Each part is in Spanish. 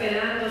esperando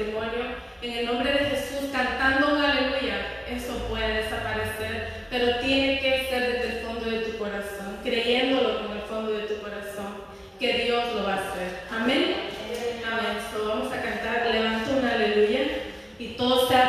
en el nombre de Jesús, cantando un aleluya, eso puede desaparecer, pero tiene que ser desde el fondo de tu corazón, creyéndolo con el fondo de tu corazón, que Dios lo va a hacer. Amén. Amén. So, vamos a cantar, levanto un aleluya y todo sea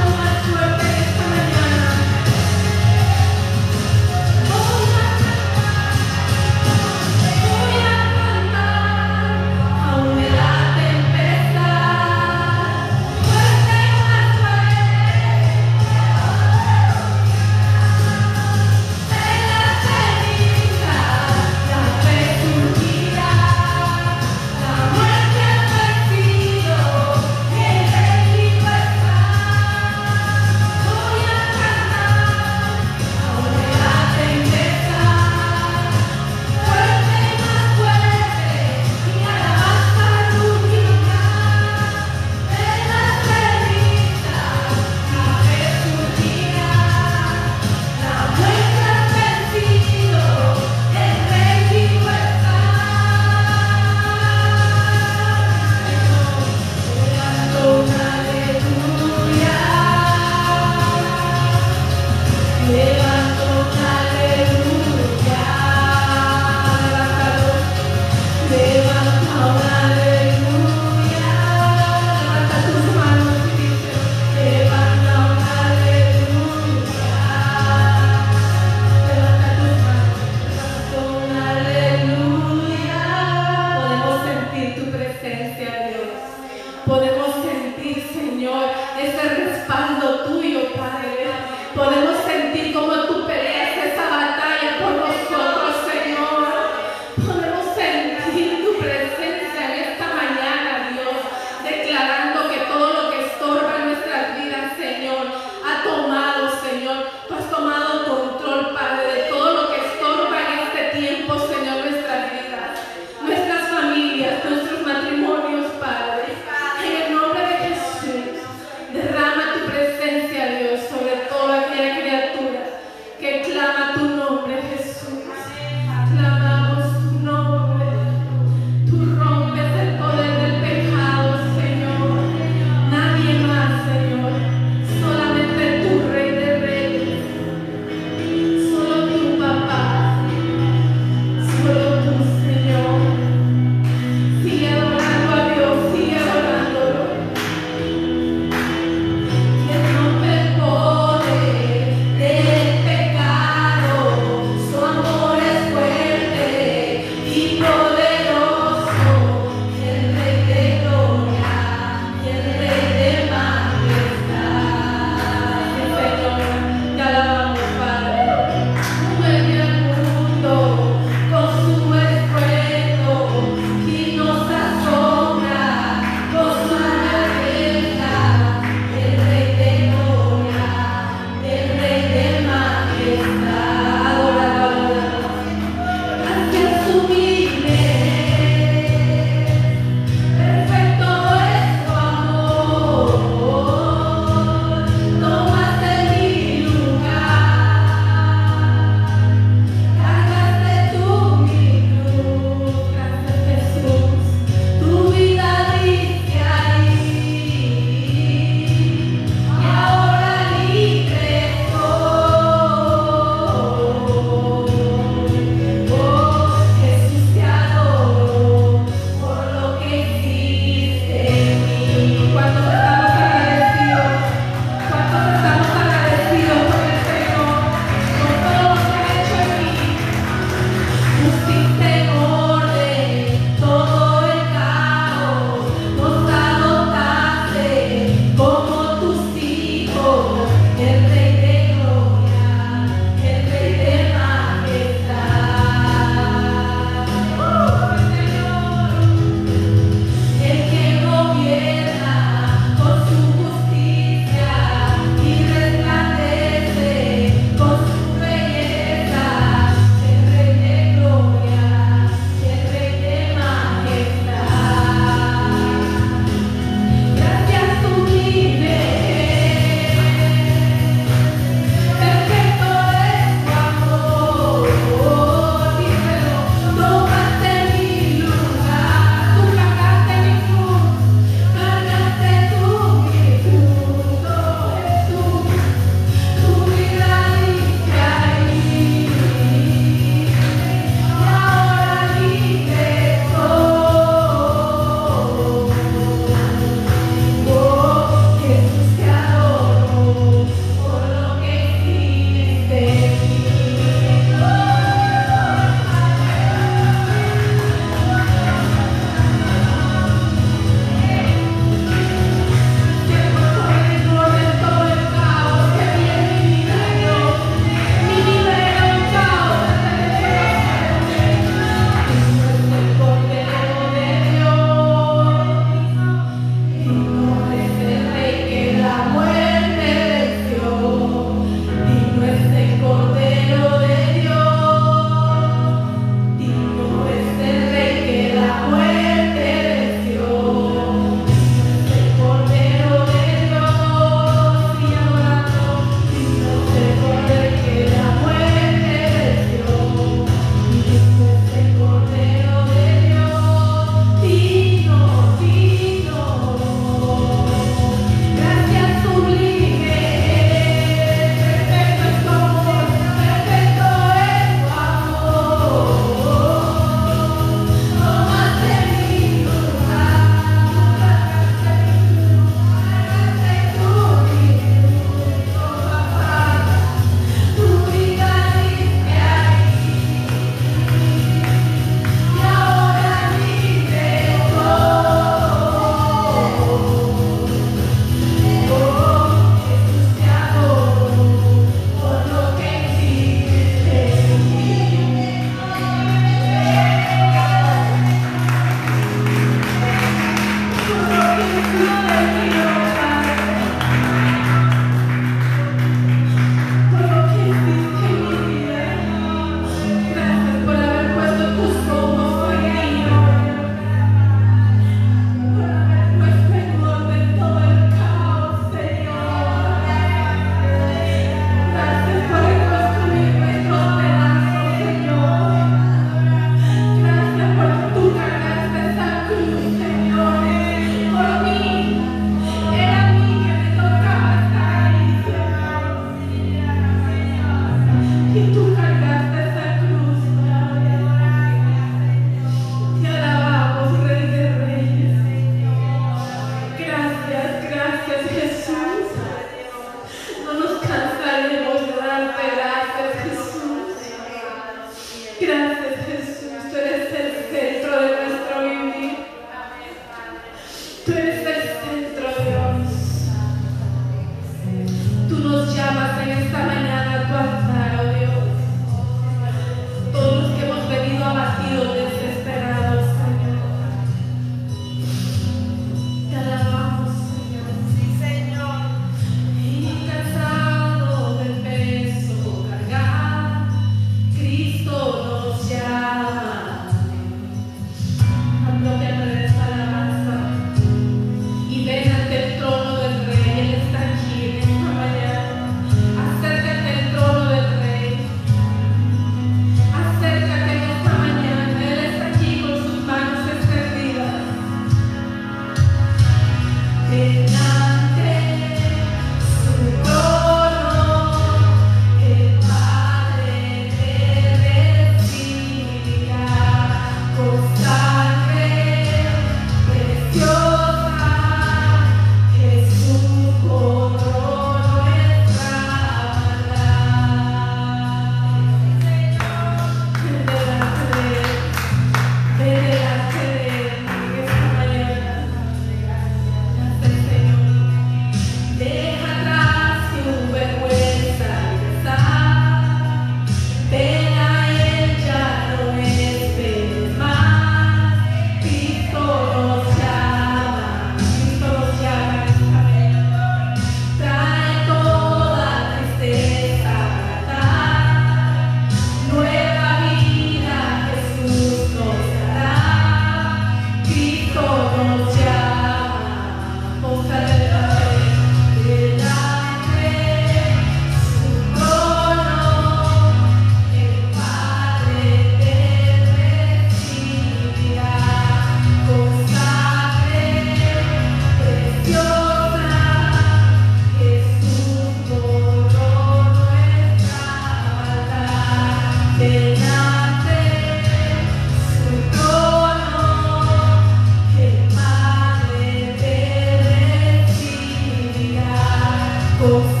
Marcos.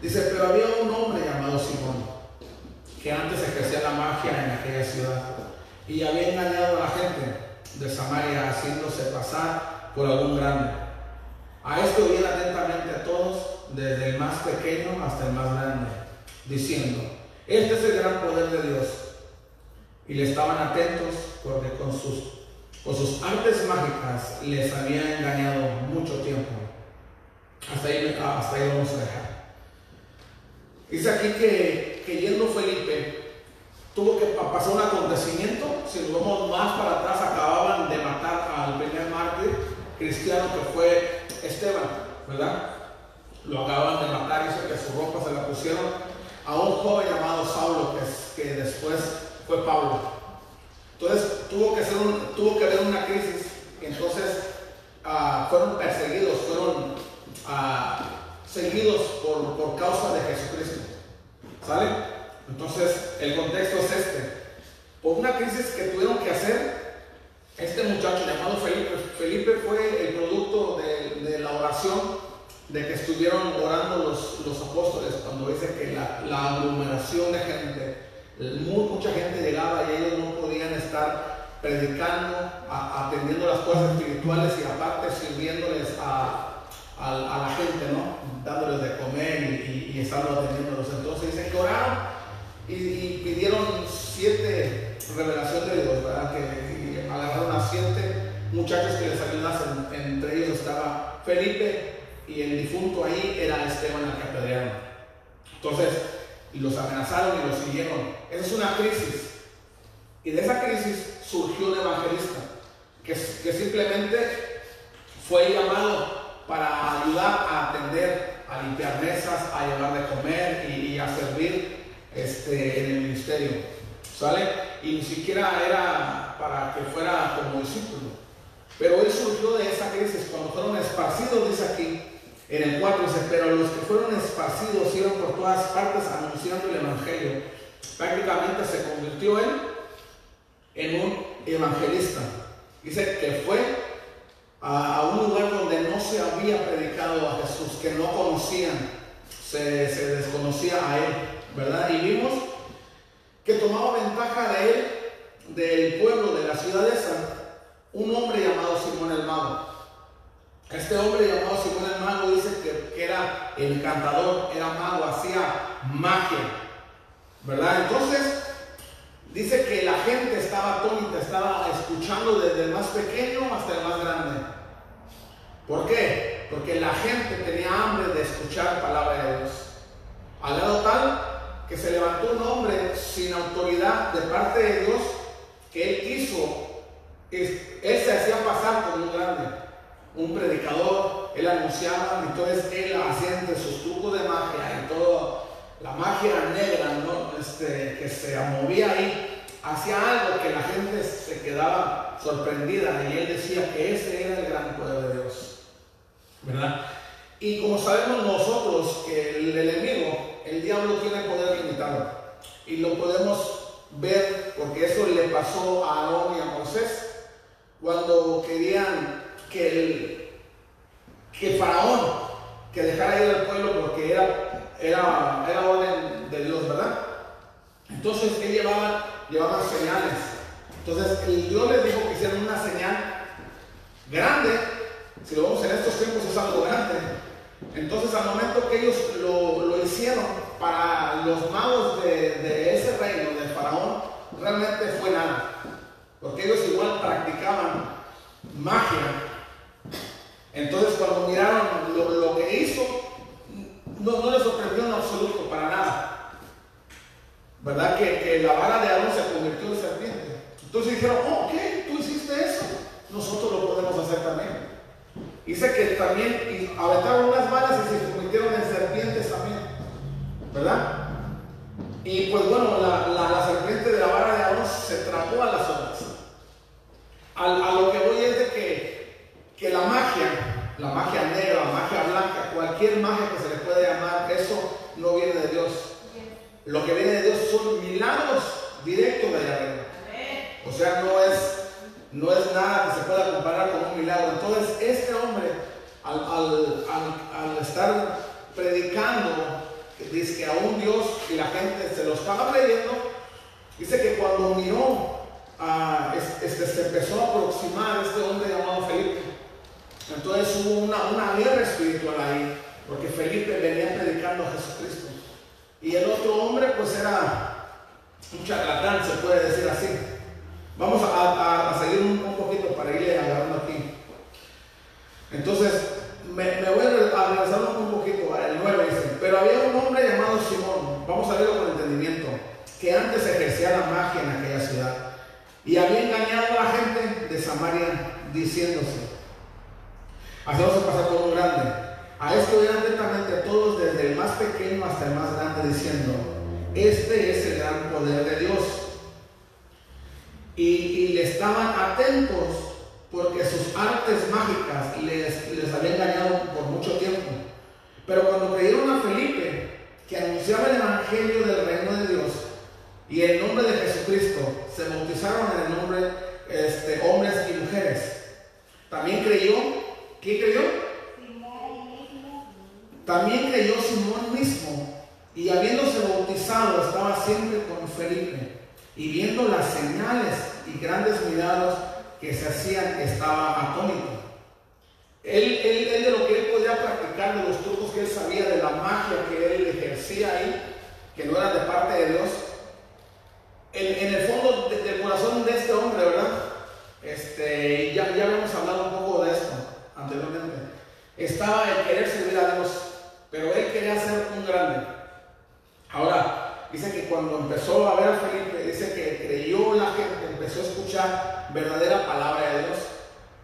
Dice, pero había un hombre llamado Simón, que antes ejercía la magia en aquella ciudad y había engañado a la gente de Samaria haciéndose pasar por algún grande. A esto oían atentamente a todos, desde el más pequeño hasta el más grande, diciendo, este es el gran poder de Dios. Y le estaban atentos porque con sus, con sus artes mágicas les había engañado mucho tiempo. Hasta ahí, lo vamos a dejar. Dice aquí que, que yendo Felipe, tuvo que pasar un acontecimiento, si nos vamos más para atrás, acababan de matar al primer mártir cristiano que fue Esteban, ¿verdad? Lo acababan de matar, hizo que su ropa se la pusieron a un joven llamado Saulo, que, que después fue Pablo. Entonces tuvo que, ser un, tuvo que haber una crisis, entonces ah, fueron perseguidos, fueron seguidos por, por causa de Jesucristo. ¿Sale? Entonces, el contexto es este. Por una crisis que tuvieron que hacer, este muchacho llamado Felipe, Felipe fue el producto de, la oración de que estuvieron orando los, los apóstoles cuando dice que la, la aglomeración de gente, mucha gente llegaba y ellos no podían estar predicando, a, atendiendo las cosas espirituales y aparte sirviéndoles a, la gente, ¿no? Dándoles de comer y, y, estando atendiéndolos. Entonces dice que oraron y, pidieron siete revelaciones de Dios, ¿verdad? Que agarraron a siete muchachos que les ayudasen. Entre ellos estaba Felipe y el difunto ahí era Esteban al que apedrearon. Entonces, los amenazaron y los siguieron. Esa es una crisis. Y de esa crisis surgió un evangelista que, que simplemente fue llamado para ayudar a atender, a limpiar mesas, a llevar de comer y, a servir este, en el ministerio. ¿Sale? Y ni siquiera era para que fuera como discípulo. Pero él surgió de esa crisis cuando fueron esparcidos, dice aquí, en el 4 dice, pero los que fueron esparcidos iban por todas partes anunciando el Evangelio. Prácticamente se convirtió él en un evangelista. Dice que fue a, un lugar donde no se había predicado a Jesús, que no conocían, se, se desconocía a él, ¿verdad? Y vimos que tomaba ventaja de él, del pueblo, de la ciudad esa, un hombre llamado Simón el Mago. Este hombre llamado Simón el Mago dice que, que era encantador, era mago, hacía magia, ¿verdad? Entonces, dice que la gente estaba atónita, estaba escuchando desde el más pequeño hasta el más grande. ¿Por qué? Porque la gente tenía hambre de escuchar palabra de Dios. Al lado tal que se levantó un hombre sin autoridad de parte de Dios que él quiso él se hacía pasar por un grande, un predicador, él anunciaba, entonces él hacía entre sus trucos de magia y todo, la magia negra ¿no? este, que se movía ahí, hacía algo que la gente se quedaba sorprendida y él decía que ese era el gran poder de Dios. ¿Verdad? Y como sabemos nosotros que el enemigo, el diablo tiene poder limitado y lo podemos ver porque eso le pasó a Aarón y a Moisés cuando querían que el que Faraón que dejara ir al pueblo porque era, era, era orden de Dios, ¿verdad? Entonces él llevaba, llevaba señales. Entonces el Dios les dijo que hicieran una señal grande. Si lo vemos en estos tiempos es algo grande. Entonces al momento que ellos lo, lo hicieron para los magos de, de ese reino, del faraón, realmente fue nada porque ellos igual practicaban magia. Entonces cuando miraron lo, que hizo, no, les sorprendió en absoluto, para nada. ¿Verdad? Que, la vara de Aarón se convirtió en serpiente. Entonces dijeron, oh, ok, tú hiciste eso, nosotros lo podemos hacer también. Dice que también aventaron unas varas y se convirtieron en serpientes también. ¿Verdad? Y pues bueno, la, la serpiente de la vara de Aarón se trapó a las otras. A, lo que voy es de que, que la magia, la magia negra, la magia blanca, cualquier magia que se le pueda llamar, eso no viene de Dios. Lo que viene de Dios son milagros directos de arriba. O sea, no es, no es nada que se pueda comparar con un milagro. Entonces, este hombre, al, estar predicando, dice que a un Dios y la gente se lo estaba creyendo, dice que cuando miró este, se empezó a aproximar este hombre llamado Felipe. Entonces hubo una, una guerra espiritual ahí, porque Felipe venía predicando a Jesucristo. Y el otro hombre pues era un charlatán, se puede decir así. Vamos a, seguir un, poquito para irle agarrando aquí. Entonces, me, voy a regresar un poquito al 9 dice, pero había un hombre llamado Simón, vamos a verlo con entendimiento, que antes ejercía la magia en aquella ciudad y había engañado a la gente de Samaria diciéndose, haciéndose pasar por un grande. A esto eran atentamente a todos, desde el más pequeño hasta el más grande, diciendo, este es el gran poder de Dios. Y, le estaban atentos porque sus artes mágicas les, les habían engañado por mucho tiempo. Pero cuando creyeron a Felipe, que anunciaba el Evangelio del reino de Dios, y en nombre de Jesucristo se bautizaron en el nombre este, hombres y mujeres. También creyó, ¿quién creyó? También creyó Simón mismo y habiéndose bautizado estaba siempre con Felipe y viendo las señales y grandes mirados que se hacían estaba atónito. Él, él, de lo que él podía practicar, de los trucos que él sabía, de la magia que él ejercía ahí, que no era de parte de Dios, en, el fondo del corazón de este hombre, ¿verdad? Este, ya, ya habíamos hablado un poco de esto anteriormente. Estaba el querer servir a Dios, pero él quería ser un grande. Ahora, dice que cuando empezó a ver a Felipe, dice que creyó la gente, empezó a escuchar verdadera palabra de Dios.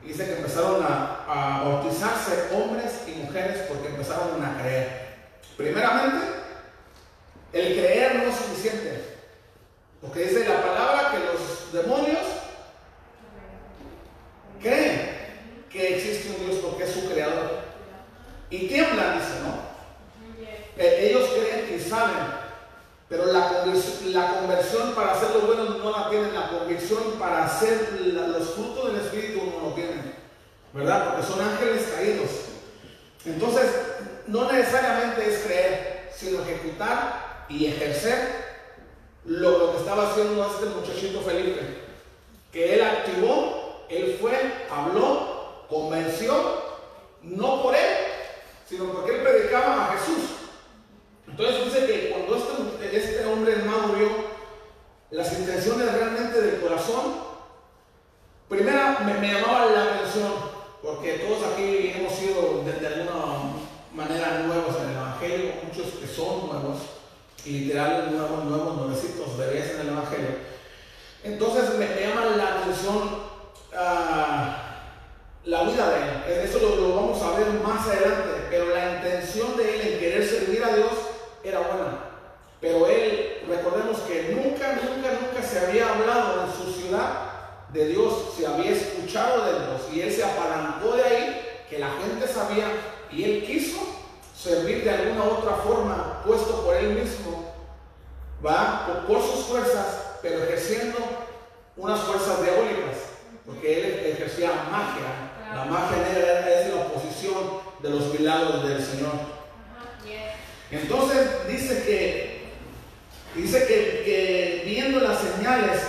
Dice que empezaron a, a bautizarse hombres y mujeres porque empezaron a creer. Primeramente, el creer no es suficiente. Porque dice la palabra que los demonios creen que existe un Dios porque es su creador. Y tiemblan, dice, ¿no? Eh, ellos creen y saben, pero la conversión, la conversión para hacer lo bueno no la tienen, la convicción para hacer los frutos del Espíritu no lo tienen, ¿verdad? Porque son ángeles caídos. Entonces, no necesariamente es creer, sino ejecutar y ejercer lo, lo que estaba haciendo este muchachito Felipe, que él activó, él fue, habló, convenció, no por él, sino porque él predicaba a Jesús. Entonces dice que cuando este, este hombre vio las intenciones realmente del corazón, primera me, me, llamaba la atención, porque todos aquí hemos sido de, alguna manera nuevos en el Evangelio, muchos que son nuevos, literal nuevos, nuevos, nuevecitos, bebés en el Evangelio. Entonces me, llama la atención uh, la vida de él. Eso lo, vamos a ver más adelante, pero la intención de él en querer servir a Dios era buena. Pero él, recordemos que nunca, nunca, nunca se había hablado en su ciudad de Dios, se había escuchado de Dios y él se apalancó de ahí, que la gente sabía y él quiso servir de alguna otra forma, puesto por él mismo, va por sus fuerzas, pero ejerciendo unas fuerzas diabólicas, porque él ejercía magia. La magia negra es la oposición de los milagros del Señor. Entonces dice que dice que, que viendo las señales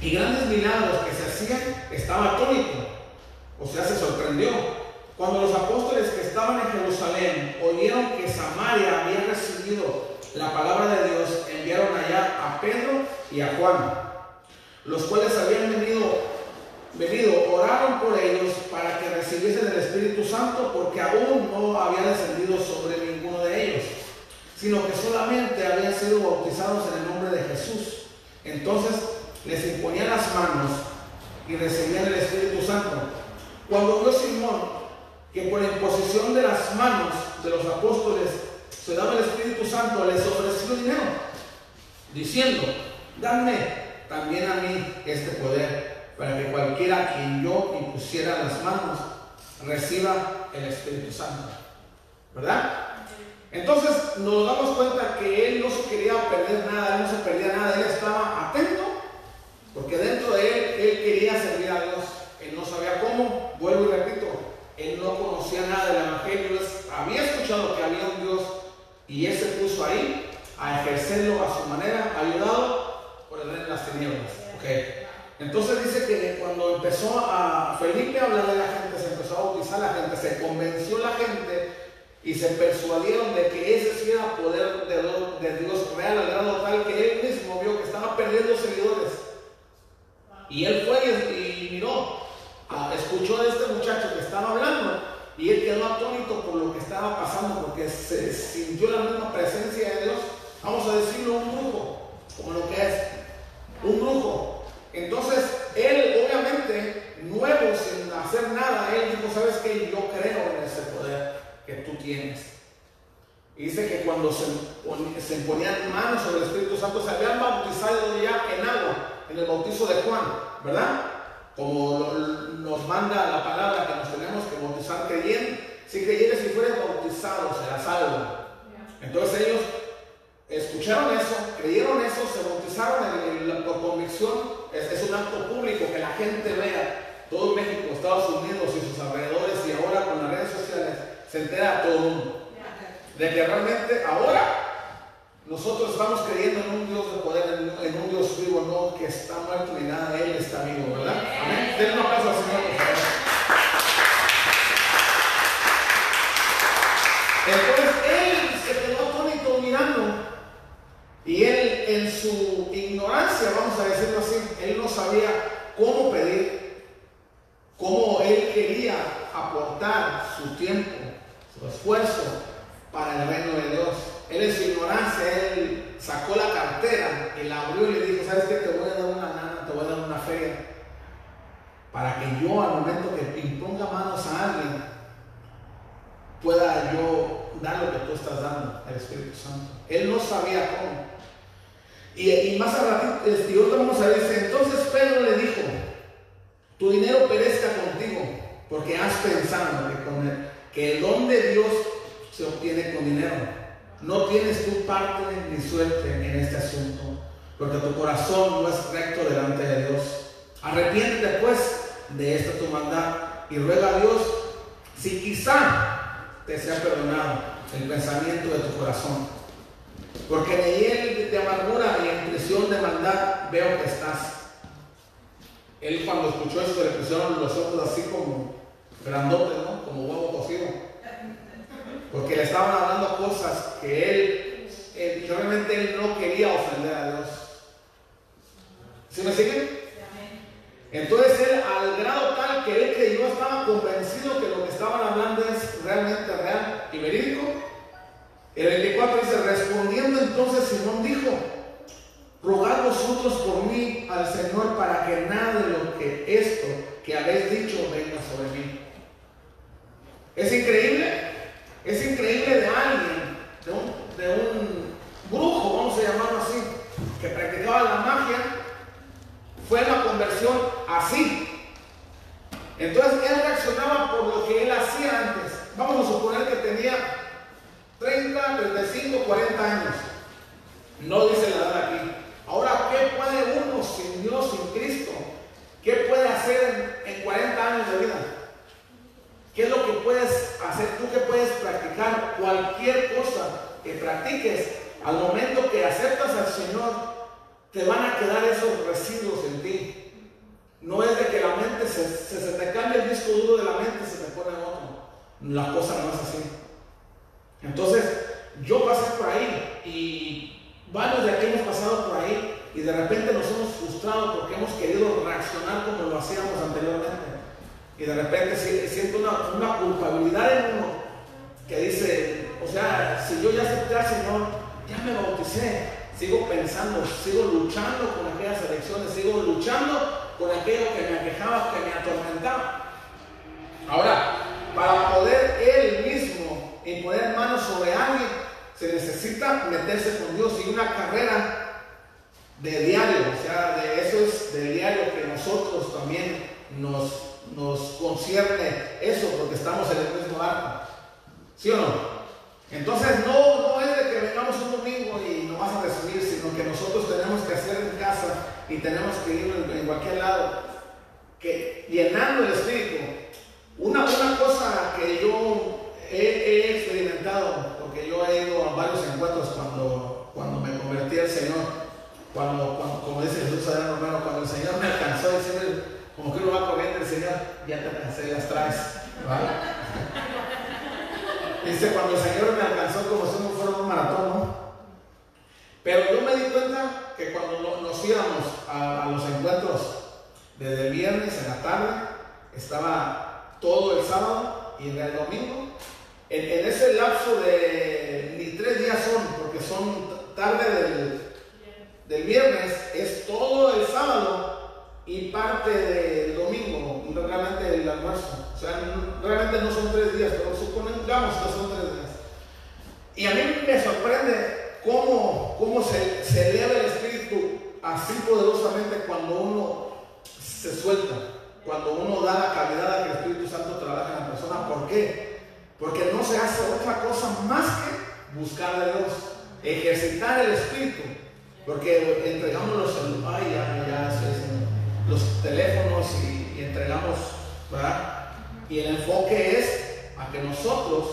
y grandes milagros que se hacían, estaba atónito. O sea, se sorprendió. Cuando los apóstoles que estaban en Jerusalén oyeron que Samaria había recibido la palabra de Dios, enviaron allá a Pedro y a Juan, los cuales habían venido, venido, oraron por ellos para que recibiesen el Espíritu Santo, porque aún no había descendido sobre ninguno de ellos, sino que solamente habían sido bautizados en el nombre de Jesús. Entonces les imponían las manos y recibían el Espíritu Santo. Cuando vio Simón que por imposición de las manos de los apóstoles se daba el Espíritu Santo, les ofreció dinero, diciendo, dame también a mí este poder, para que cualquiera quien yo impusiera las manos reciba el Espíritu Santo. ¿Verdad? Entonces nos damos cuenta que él no se quería perder nada, él no se perdía nada, él estaba atento, porque dentro de él, él quería servir a Dios. Él no sabía cómo, vuelvo y repito, él no conocía nada del Evangelio, había escuchado que había un Dios y él se puso ahí a ejercerlo a su manera, ayudado por el rey de las tinieblas. Okay. Entonces dice que cuando empezó a Felipe a hablar de la gente, se empezó a bautizar la gente, se convenció la gente y se persuadieron de que ese sí era poder de, Dios real, al grado tal que él mismo vio que estaba perdiendo seguidores. Y él fue y miró Ah, escuchó a este muchacho que estaba hablando y él quedó atónito por lo que estaba pasando porque se sintió la misma presencia de Dios. Vamos a decirlo, un brujo, como lo que es, un brujo. Entonces, él obviamente, nuevo, sin hacer nada, él dijo, ¿sabes qué? Yo creo en ese poder que tú tienes. Y dice que cuando se, se ponían manos sobre el Espíritu Santo, se habían bautizado ya en agua, en el bautizo de Juan, ¿verdad? como nos manda la palabra que nos tenemos que bautizar creyendo, si creyeres y fueres bautizados serás salvo. Entonces ellos escucharon eso, creyeron eso, se bautizaron por convicción. Es, un acto público que la gente vea, todo México, Estados Unidos y sus alrededores y ahora con las redes sociales, se entera todo mundo. De que realmente ahora nosotros estamos creyendo en un Dios de poder, en, un Dios vivo, no que está muerto ni nada, Él está vivo, ¿verdad? Amén. Denle un aplauso Señor, por favor. Entonces él se quedó atónito mirando y él en su ignorancia, vamos a decirlo así, él no sabía cómo pedir, cómo él quería aportar su tiempo, su esfuerzo para el reino de Dios. Él en su ignorancia, él sacó la cartera y abrió y le dijo, ¿sabes qué? Te voy a dar una nana, te voy a dar una feria. Para que yo al momento que imponga manos a alguien, pueda yo dar lo que tú estás dando al Espíritu Santo. Él no sabía cómo. Y, más adelante, este, ahorita vamos a ver, entonces Pedro le dijo, tu dinero perezca contigo, porque has pensado que, con el, que el don de Dios se obtiene con dinero. No tienes tu parte ni suerte en este asunto, porque tu corazón no es recto delante de Dios. Arrepiéntete pues de esta tu maldad y ruega a Dios si quizá te sea perdonado el pensamiento de tu corazón. Porque en él de amargura y en prisión de maldad veo que estás. Él cuando escuchó eso le pusieron los ojos así como grandotes, ¿no? Como huevo cocido. Porque le estaban hablando cosas que él, realmente él no quería ofender a Dios. ¿Sí me siguen? Entonces él, al grado tal que él creyó, estaba convencido que lo que estaban hablando es realmente real y verídico. El 24 dice, respondiendo entonces Simón dijo, rogad vosotros por mí al Señor para que nada de lo que esto que habéis dicho venga sobre mí. ¿Es increíble? Es increíble de alguien, de un, brujo, vamos a llamarlo así, que practicaba la magia, fue la conversión así. Entonces él reaccionaba por lo que él hacía antes. Vamos a suponer que tenía 30, 35, 40 años. No dice la edad aquí. Ahora, ¿qué puede uno sin Dios, sin Cristo? ¿Qué puede hacer en 40 años de vida? ¿Qué es lo que puedes hacer tú? que puedes practicar? Cualquier cosa que practiques, al momento que aceptas al Señor, te van a quedar esos residuos en ti. No es de que la mente se, se, te cambie el disco duro de la mente y se te pone otro. La cosa no es así. Entonces, yo pasé por ahí y varios de aquí hemos pasado por ahí y de repente nos hemos frustrado porque hemos querido reaccionar como lo hacíamos anteriormente. Y de repente siento una, una culpabilidad en uno que dice, o sea, si yo ya acepté al Señor, ya me bauticé, sigo pensando, sigo luchando con aquellas elecciones, sigo luchando con aquello que me aquejaba, que me atormentaba. Ahora, para poder él mismo imponer manos sobre alguien, se necesita meterse con Dios y una carrera de diario, o sea, de eso es del diario que nosotros también nos nos concierne eso porque estamos en el mismo barco. ¿Sí o no? Entonces no, no es vengamos un domingo y no vas a recibir, sino que nosotros tenemos que hacer en casa y tenemos que ir en, cualquier lado, que llenando el espíritu. Una, una cosa que yo he, experimentado, porque yo he ido a varios encuentros cuando, cuando me convertí al Señor, cuando, como dice Jesús Romero, cuando el Señor me alcanzó, decirle, como que uno va corriendo el Señor, ya te cansé las traes. Dice, cuando el Señor me alcanzó como si no fuera un maratón. Pero yo me di cuenta que cuando nos íbamos a, los encuentros desde el viernes en la tarde, estaba todo el sábado y en el domingo. En, ese lapso de ni tres días son, porque son tarde del, del viernes, es todo el sábado y parte del domingo, realmente el almuerzo. O sea, realmente no son tres días, pero supongamos que son tres días. Y a mí me sorprende cómo, cómo se, eleva el espíritu así poderosamente cuando uno se suelta, cuando uno da la calidad a que el Espíritu Santo trabaja en la persona. ¿Por qué? Porque no se hace otra cosa más que buscar a Dios, ejercitar el espíritu. Porque entregamos los celulares, ya, los teléfonos y, entregamos, ¿verdad? Y el enfoque es a que nosotros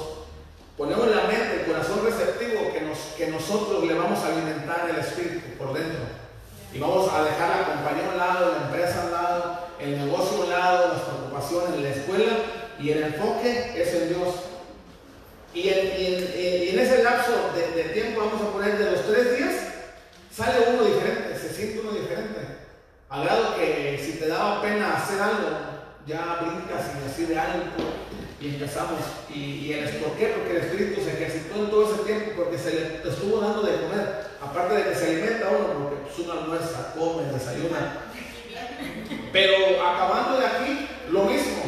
ponemos la mente, el corazón receptivo, que, nos, que nosotros le vamos a alimentar el espíritu por dentro. Y vamos a dejar la compañía a un lado, la empresa a un lado, el negocio a un lado, las preocupaciones, la escuela, y el enfoque es en Dios. Y en, ese lapso de, de, tiempo, vamos a poner de los tres días, sale uno diferente, se siente uno diferente. Al grado que si te daba pena hacer algo, ya brincas y así de algo y empezamos. Y, y el, ¿Por qué? Porque el Espíritu se ejercitó en todo ese tiempo, porque se le estuvo dando de comer. Aparte de que se alimenta uno, porque pues, uno almuerza, come, desayuna. Pero acabando de aquí, lo mismo.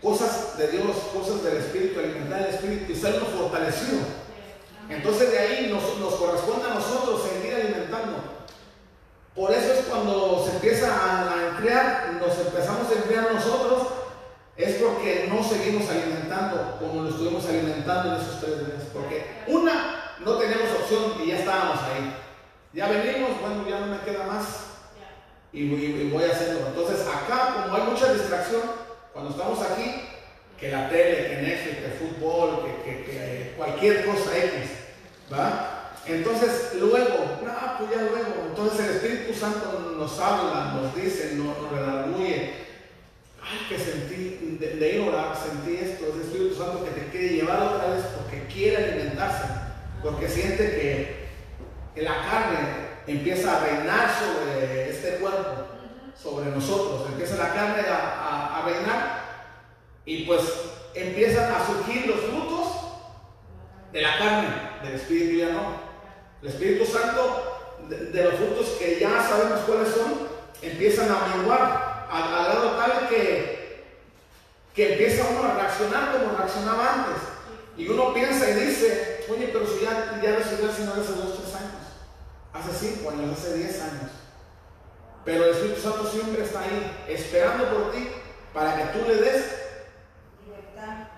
Cosas de Dios, cosas del Espíritu, alimentar el Espíritu y serlo fortalecido. Entonces de ahí nos, nos corresponde a nosotros seguir alimentando. Por eso es cuando se empieza a, enfriar, nos empezamos a enfriar nosotros es porque no seguimos alimentando como lo estuvimos alimentando en esos tres días. Porque una, no tenemos opción y ya estábamos ahí. Ya venimos, bueno, ya no me queda más y, voy a hacerlo. Entonces acá, como hay mucha distracción, cuando estamos aquí, que la tele, que Netflix, que fútbol, que, cualquier cosa X, ¿va? Entonces luego, no, pues ya luego, entonces el Espíritu Santo nos habla, nos dice, nos, nos ay, que sentí, de, orar, sentí esto, es el Espíritu Santo que te quiere llevar otra vez porque quiere alimentarse, porque siente que, la carne empieza a reinar sobre este cuerpo, sobre nosotros, empieza la carne a, reinar y pues empiezan a surgir los frutos de la carne, del Espíritu ya no. El Espíritu Santo, de los frutos que ya sabemos cuáles son, empiezan a menguar al, grado tal que, que empieza uno a reaccionar como reaccionaba antes. Y uno piensa y dice, oye, pero si ya, ya recibí el Señor hace dos, tres años, hace cinco años, hace diez años. Pero el Espíritu Santo siempre está ahí, esperando por ti, para que tú le des libertad.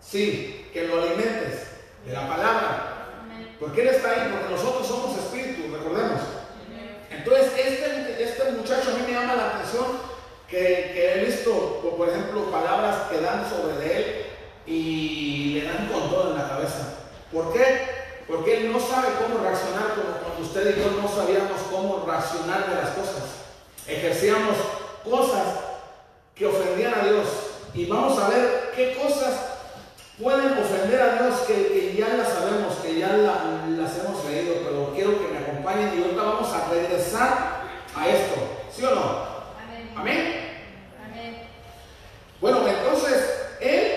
Sí, que lo alimentes de la palabra. Porque Él está ahí, porque nosotros somos espíritus, recordemos. Entonces, este, este muchacho a mí me llama la atención que, he visto, por ejemplo, palabras que dan sobre él y le dan con todo en la cabeza. ¿Por qué? Porque él no sabe cómo reaccionar como cuando usted y yo no sabíamos cómo reaccionar de las cosas. Ejercíamos cosas que ofendían a Dios. Y vamos a ver qué cosas pueden ofender a Dios que, ya las sabemos, que ya las hemos leído, pero quiero que me acompañen y ahorita vamos a regresar a esto. ¿Sí o no? Amén. Bueno, entonces, él,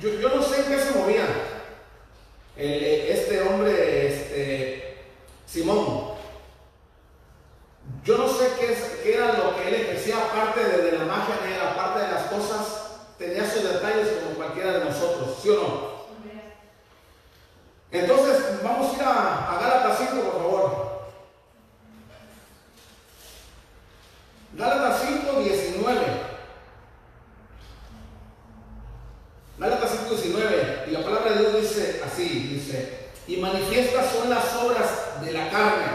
yo, no sé en qué se movía. este hombre, este, Simón. Yo no sé qué, era lo que él ejercía, aparte de, la magia negra, aparte de las cosas, tenía sus detalles como cualquiera de nosotros, ¿sí o no? Entonces, vamos a ir a, a Gálatas 5, por favor. Gálatas 5, 19. Gálatas 5, 19. Y la palabra de Dios dice así, dice, y manifiestas son las obras de la carne,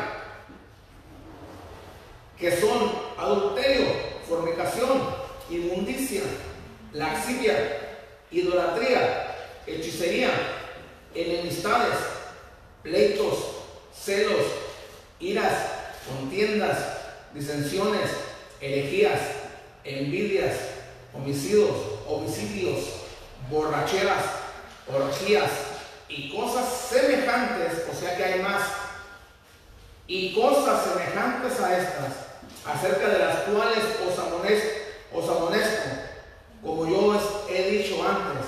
que son adulterio, fornicación, inmundicia, laxivia, idolatría, hechicería, enemistades, pleitos, celos, iras, contiendas, disensiones, herejías, envidias, homicidios, homicidios, borracheras, orgías y cosas semejantes, o sea que hay más, y cosas semejantes a estas, acerca de las cuales os amonesto, os amonesto como yo he dicho antes,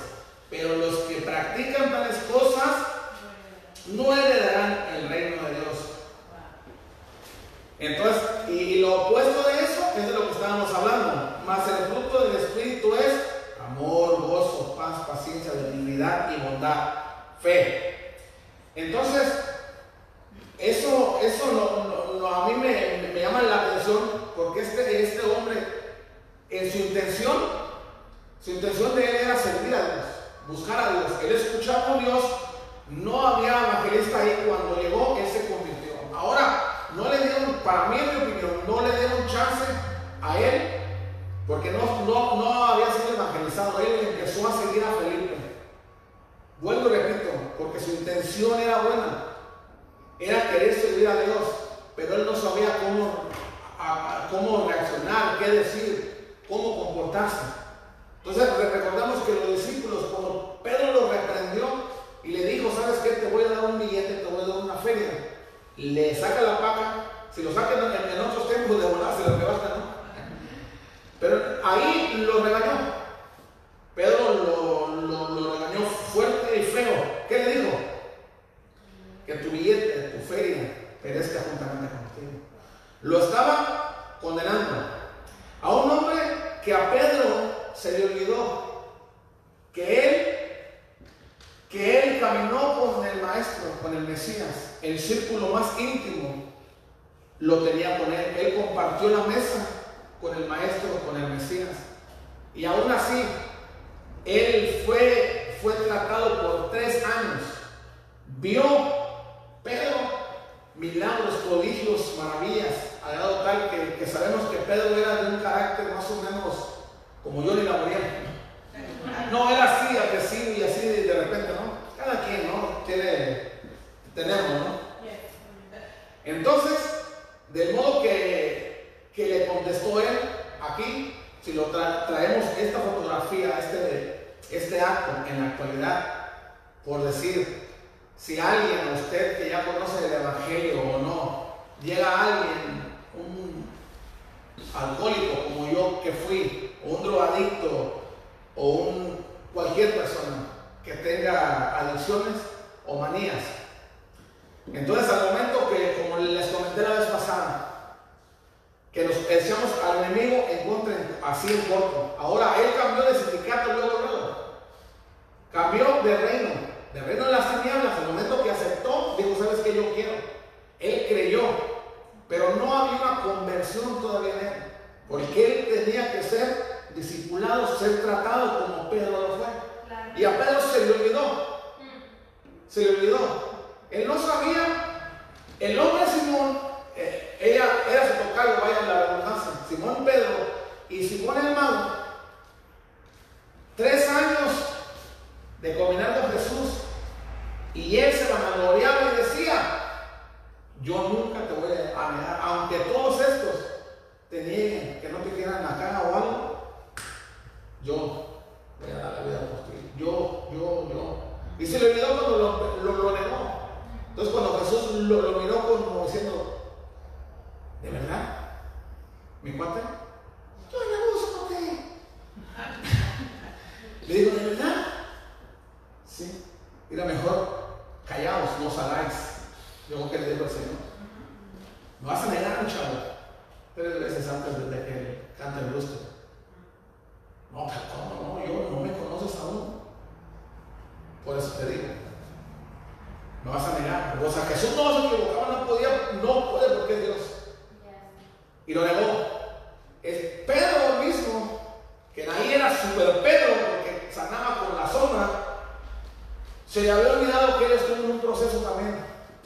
pero los que practican tales cosas no heredarán el reino de Dios. Entonces, y, lo opuesto de eso es de lo que estábamos hablando. Más el fruto del Espíritu es amor, gozo, paz, paciencia, benignidad y bondad, fe. Entonces, eso, eso a mí me, llama la atención porque este, este hombre, en su intención, su intención de él era servir a Dios, buscar a Dios. Él escuchaba a Dios, no había evangelista ahí cuando llegó, él se convirtió. Ahora, no le dieron, para mí en mi opinión, no le dieron chance a él, porque no, no, no había sido evangelizado. Él empezó a seguir a Felipe. intención era buena, era querer servir a Dios, pero él no sabía cómo, cómo reaccionar, qué decir, cómo comportarse. Entonces recordamos que los discípulos, cuando Pedro lo reprendió y le dijo, ¿sabes qué? Te voy a dar un billete, te voy a dar una feria. Le saca la paga, si lo sacan en, otros tiempos de volar, se lo rebasta, ¿no? Pero ahí lo regañó. Pedro lo, lo, regañó fuerte y feo. ¿Qué le dijo? Que tu billete, tu feria, perezca juntamente contigo. Lo estaba condenando a un hombre que a Pedro se le olvidó que él que él caminó con el maestro, con el Mesías, el círculo más íntimo lo tenía con él. Él compartió la mesa con el maestro, con el Mesías. Y aún así, él fue, fue tratado por tres años. Vio, Pedro, milagros, prodigios, maravillas, ha dado tal que, sabemos que Pedro era de un carácter más o menos como yo ni la No era así, agresivo y así de repente, ¿no? Cada quien, ¿no? Tiene, tenemos, ¿no? Entonces, del modo que, que le contestó él aquí, si lo traemos esta fotografía, este, este acto en la actualidad, por decir, si alguien, usted que ya conoce el Evangelio o no, llega alguien, un alcohólico como yo que fui, un drogadicto, o un, cualquier persona que tenga adicciones o manías. Entonces al momento que, como les comenté la vez pasada, que nos echamos al enemigo en contra, así en corto. Ahora él cambió de sindicato luego, luego. Cambió de reino, de reino de las tinieblas. Al momento que aceptó, dijo, ¿sabes qué yo quiero? Él creyó, pero no había una conversión todavía en él. Porque él tenía que ser discipulado, ser tratado como Pedro lo fue. Y a Pedro se le olvidó. Se le olvidó. Él no sabía, el hombre Simón eh, ella era su tocayo, vaya la redundancia, Simón Pedro y Simón el mago, tres años de combinar con Jesús y él se vanagloriaba y decía, yo nunca te voy a negar, aunque todos estos te nieguen, que no te quieran la cara o algo, yo voy a dar la vida por ti, yo, yo, yo. Y se le olvidó cuando lo, lo, negó. Entonces cuando Jesús lo, lo miró como diciendo, ¿De verdad? ¿Mi cuate? Yo uso qué. Le digo, ¿de verdad? Sí. Era mejor, callaos, no salgáis. Yo que le digo al Señor. Me vas a negar un chavo. Tres veces antes de que cante el rostro. No, pero ¿cómo no? Yo no me conoces aún. Por eso te digo. Me vas a negar. O sea, Jesús no se equivocaba, no podía, no puede porque es Dios. Y lo negó. Es Pedro mismo, que ahí era super Pedro porque sanaba con la sombra, se le había olvidado que él estuvo en un proceso también.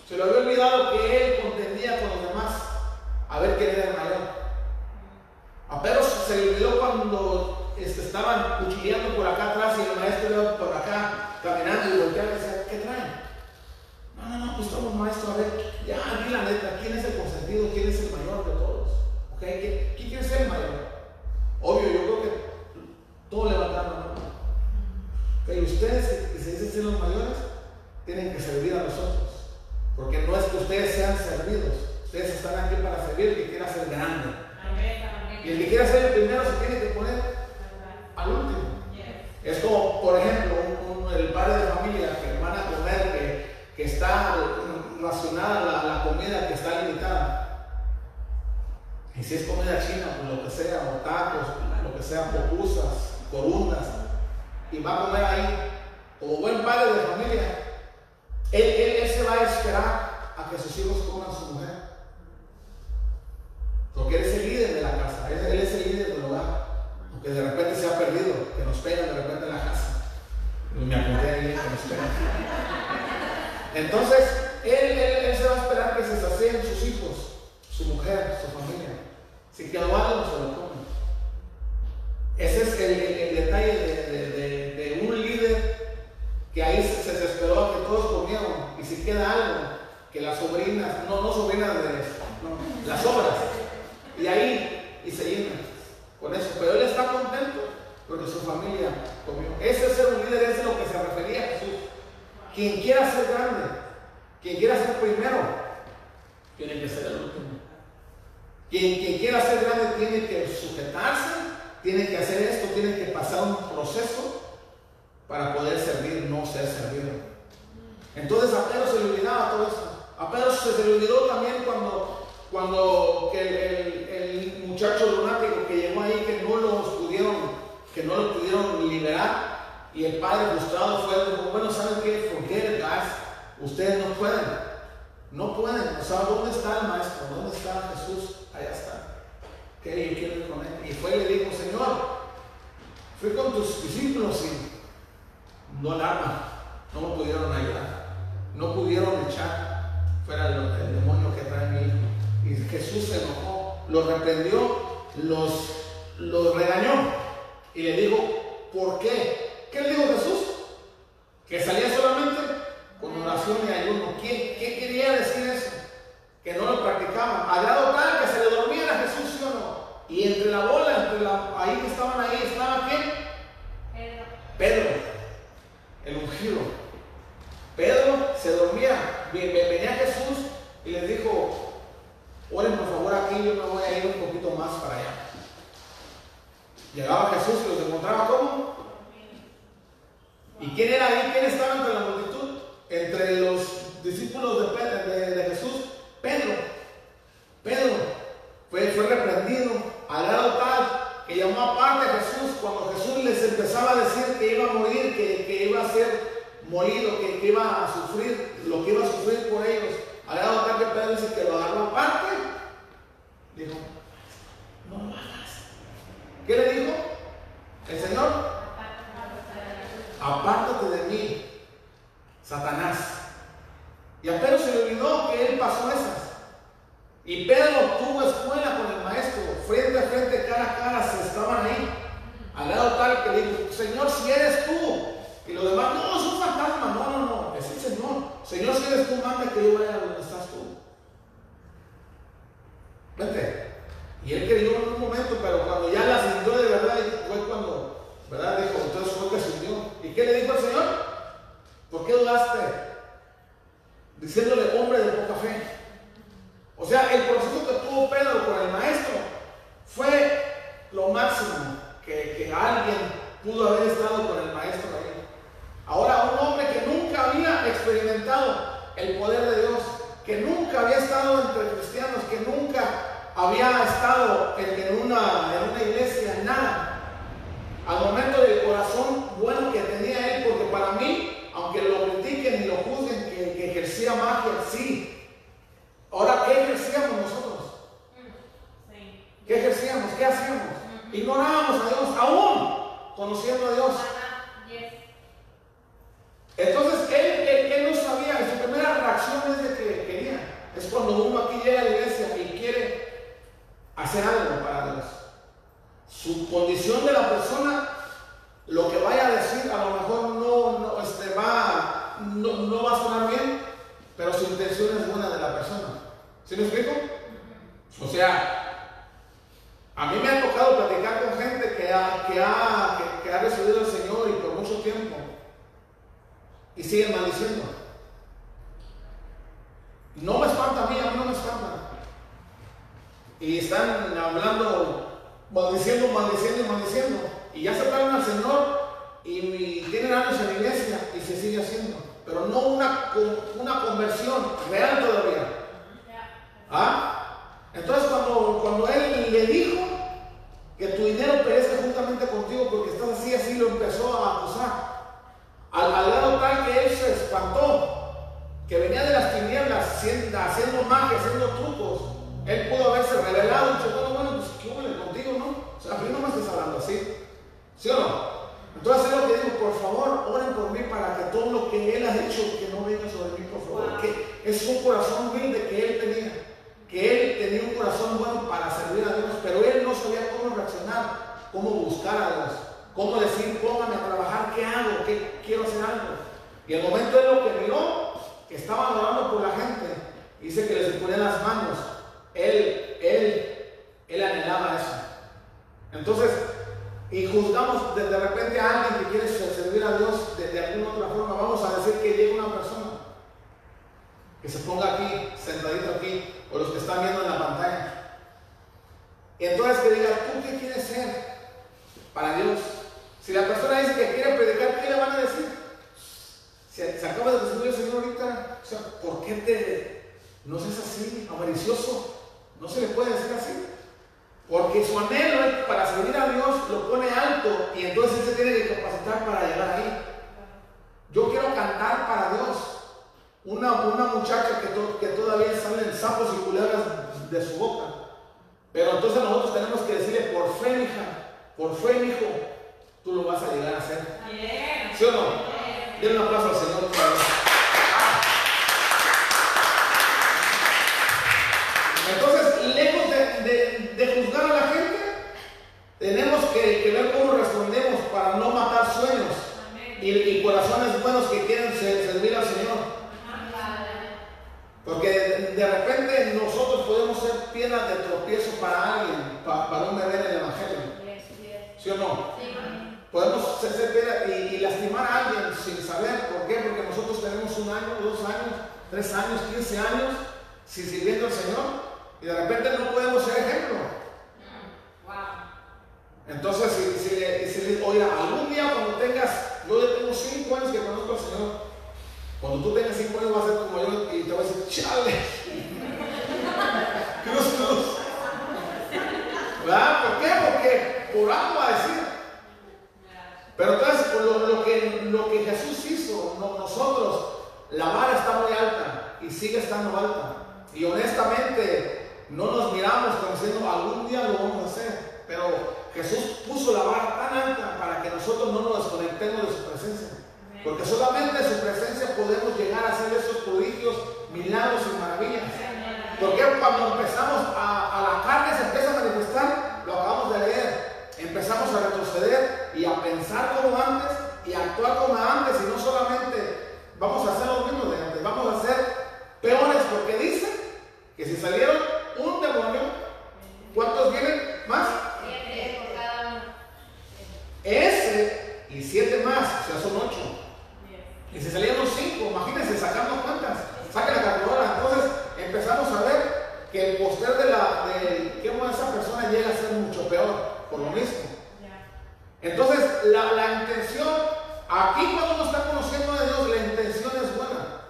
Se le había olvidado que él contendía con los demás a ver quién era el mayor. A Pedro se le olvidó cuando este, estaban cuchilleando por acá atrás y el maestro iba por acá caminando y volteaba y decía, ¿qué traen? No, no, no, pues estamos maestro, a ver, ya, aquí la neta, ¿quién es el consentido? ¿Quién es el mayor de todos? ¿Quién quiere ser mayor? Obvio, yo creo que todos levantaron la mano. ¿Okay? Ustedes que se dicen ser los mayores tienen que servir a nosotros. Porque no es que ustedes sean servidos. Ustedes están aquí para servir el que quiera ser grande. Y el que quiera ser el primero se tiene que poner al último. Es como, por ejemplo, el padre de familia que van a comer, que, que está racionada la, la comida que está limitada. Y si es comida china, pues lo que sea, o tacos, lo que sea, popusas, corundas, y va a comer ahí, como buen padre de familia, él, él, se va a esperar a que sus hijos coman su mujer. Porque él es el líder de la casa, él, es el líder hogar. Porque de repente se ha perdido, que nos pegan de repente en la casa. Me apunté ahí que nos pegan. Entonces, él, él, se va a esperar Diciéndole, hombre de poca fe. Porque su anhelo para servir a Dios lo pone alto y entonces se tiene que capacitar para llegar ahí. Yo quiero cantar para Dios. Una, una muchacha que, que todavía salen sapos y culebras de su boca. Pero entonces nosotros tenemos que decirle, por fe, hija, por fe, hijo, tú lo vas a llegar a hacer. ¿Sí o no? Denle un aplauso al Señor. Entonces, lejos de, juzgar a la gente, tenemos que, ver cómo respondemos para no matar sueños y, corazones buenos que quieren servir al Señor. Porque de, repente nosotros podemos ser piedras de tropiezo para alguien, para, un bebé en el Evangelio. ¿Sí o no? Podemos ser, piedras y, lastimar a alguien sin saber por qué, porque nosotros tenemos un año, dos años, tres años, quince años sin sirviendo al Señor y de repente no podemos ser ejemplo. Entonces, si, si, si, oiga, algún día cuando tengas, yo ya tengo cinco años que conozco al Señor, cuando tú tengas cinco años vas a ser como yo y te vas a decir, chale, cruz, cruz. ¿Verdad? ¿Por qué? Porque por algo va a decir. Pero entonces, lo, lo, que, lo que Jesús hizo, nosotros, la vara está muy alta y sigue estando alta. Y honestamente, no nos miramos como diciendo algún día lo vamos a hacer, pero Jesús puso la vara tan alta para que nosotros no nos desconectemos de su presencia. Porque solamente en su presencia podemos llegar a hacer esos prodigios, milagros y maravillas. Porque cuando empezamos a, a, la carne se empieza a manifestar, lo acabamos de leer, empezamos a retroceder y a pensar como antes y a actuar como antes y no solamente vamos a hacer lo mismo de antes, vamos a ser peores porque dice que si salieron un demonio, ¿cuántos vienen más? Siete por cada uno. Ese y siete más, o sea, son ocho. Y si salieron cinco, imagínense, sacamos cuántas. Saquen la calculadora. Entonces empezamos a ver que el poster de la de que esa persona llega a ser mucho peor, por lo mismo. Entonces, la, la intención, aquí cuando uno está conociendo a Dios, la intención es buena.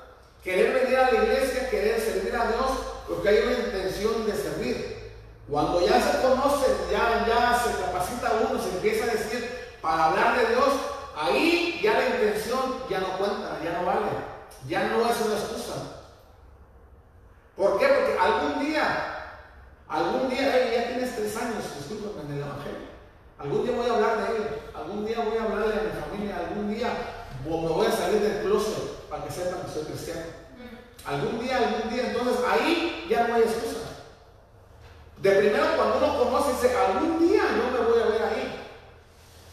Querer venir a la iglesia, querer servir a Dios, porque hay una intención de servir. Cuando ya se conoce, ya, ya se capacita uno, se empieza a decir para hablar de Dios, ahí ya la intención ya no cuenta, ya no vale, ya no es una excusa. ¿Por qué? Porque algún día, algún día, ya tienes tres años, discúlpame, en el Evangelio. Algún día voy a hablar de él, algún día voy a hablarle a mi familia, algún día me voy a salir del closet para que sepan que soy cristiano. Algún día, algún día, entonces ahí ya no hay excusa. De primero cuando uno conoce, dice, algún día yo me voy a ver ahí.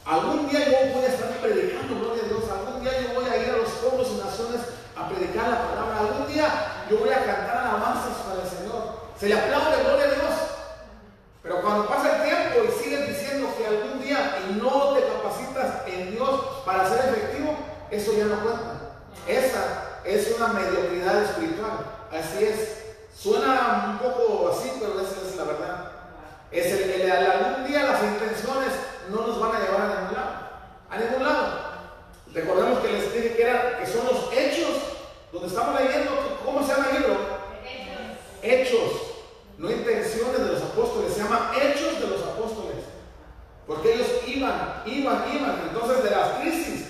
Algún día yo voy a estar predicando, gloria a Dios. Algún día yo voy a ir a los pueblos y naciones a predicar la palabra. Algún día yo voy a cantar alabanzas para el Señor. Se le aplaude, gloria a Dios. Pero cuando pasa el tiempo y sigues diciendo que algún día y no te capacitas en Dios para ser efectivo, eso ya no cuenta. Esa es una mediocridad espiritual. Así es. Suena un poco así, pero esa es la verdad. Es el, algún día las intenciones no nos van a llevar a ningún lado. A ningún lado. Recordemos que les dije que, era, que son los hechos, donde estamos leyendo, ¿cómo se llama el libro? Hechos. No intenciones de los apóstoles, se llama hechos de los apóstoles. Porque ellos iban, iban, iban. Entonces de las crisis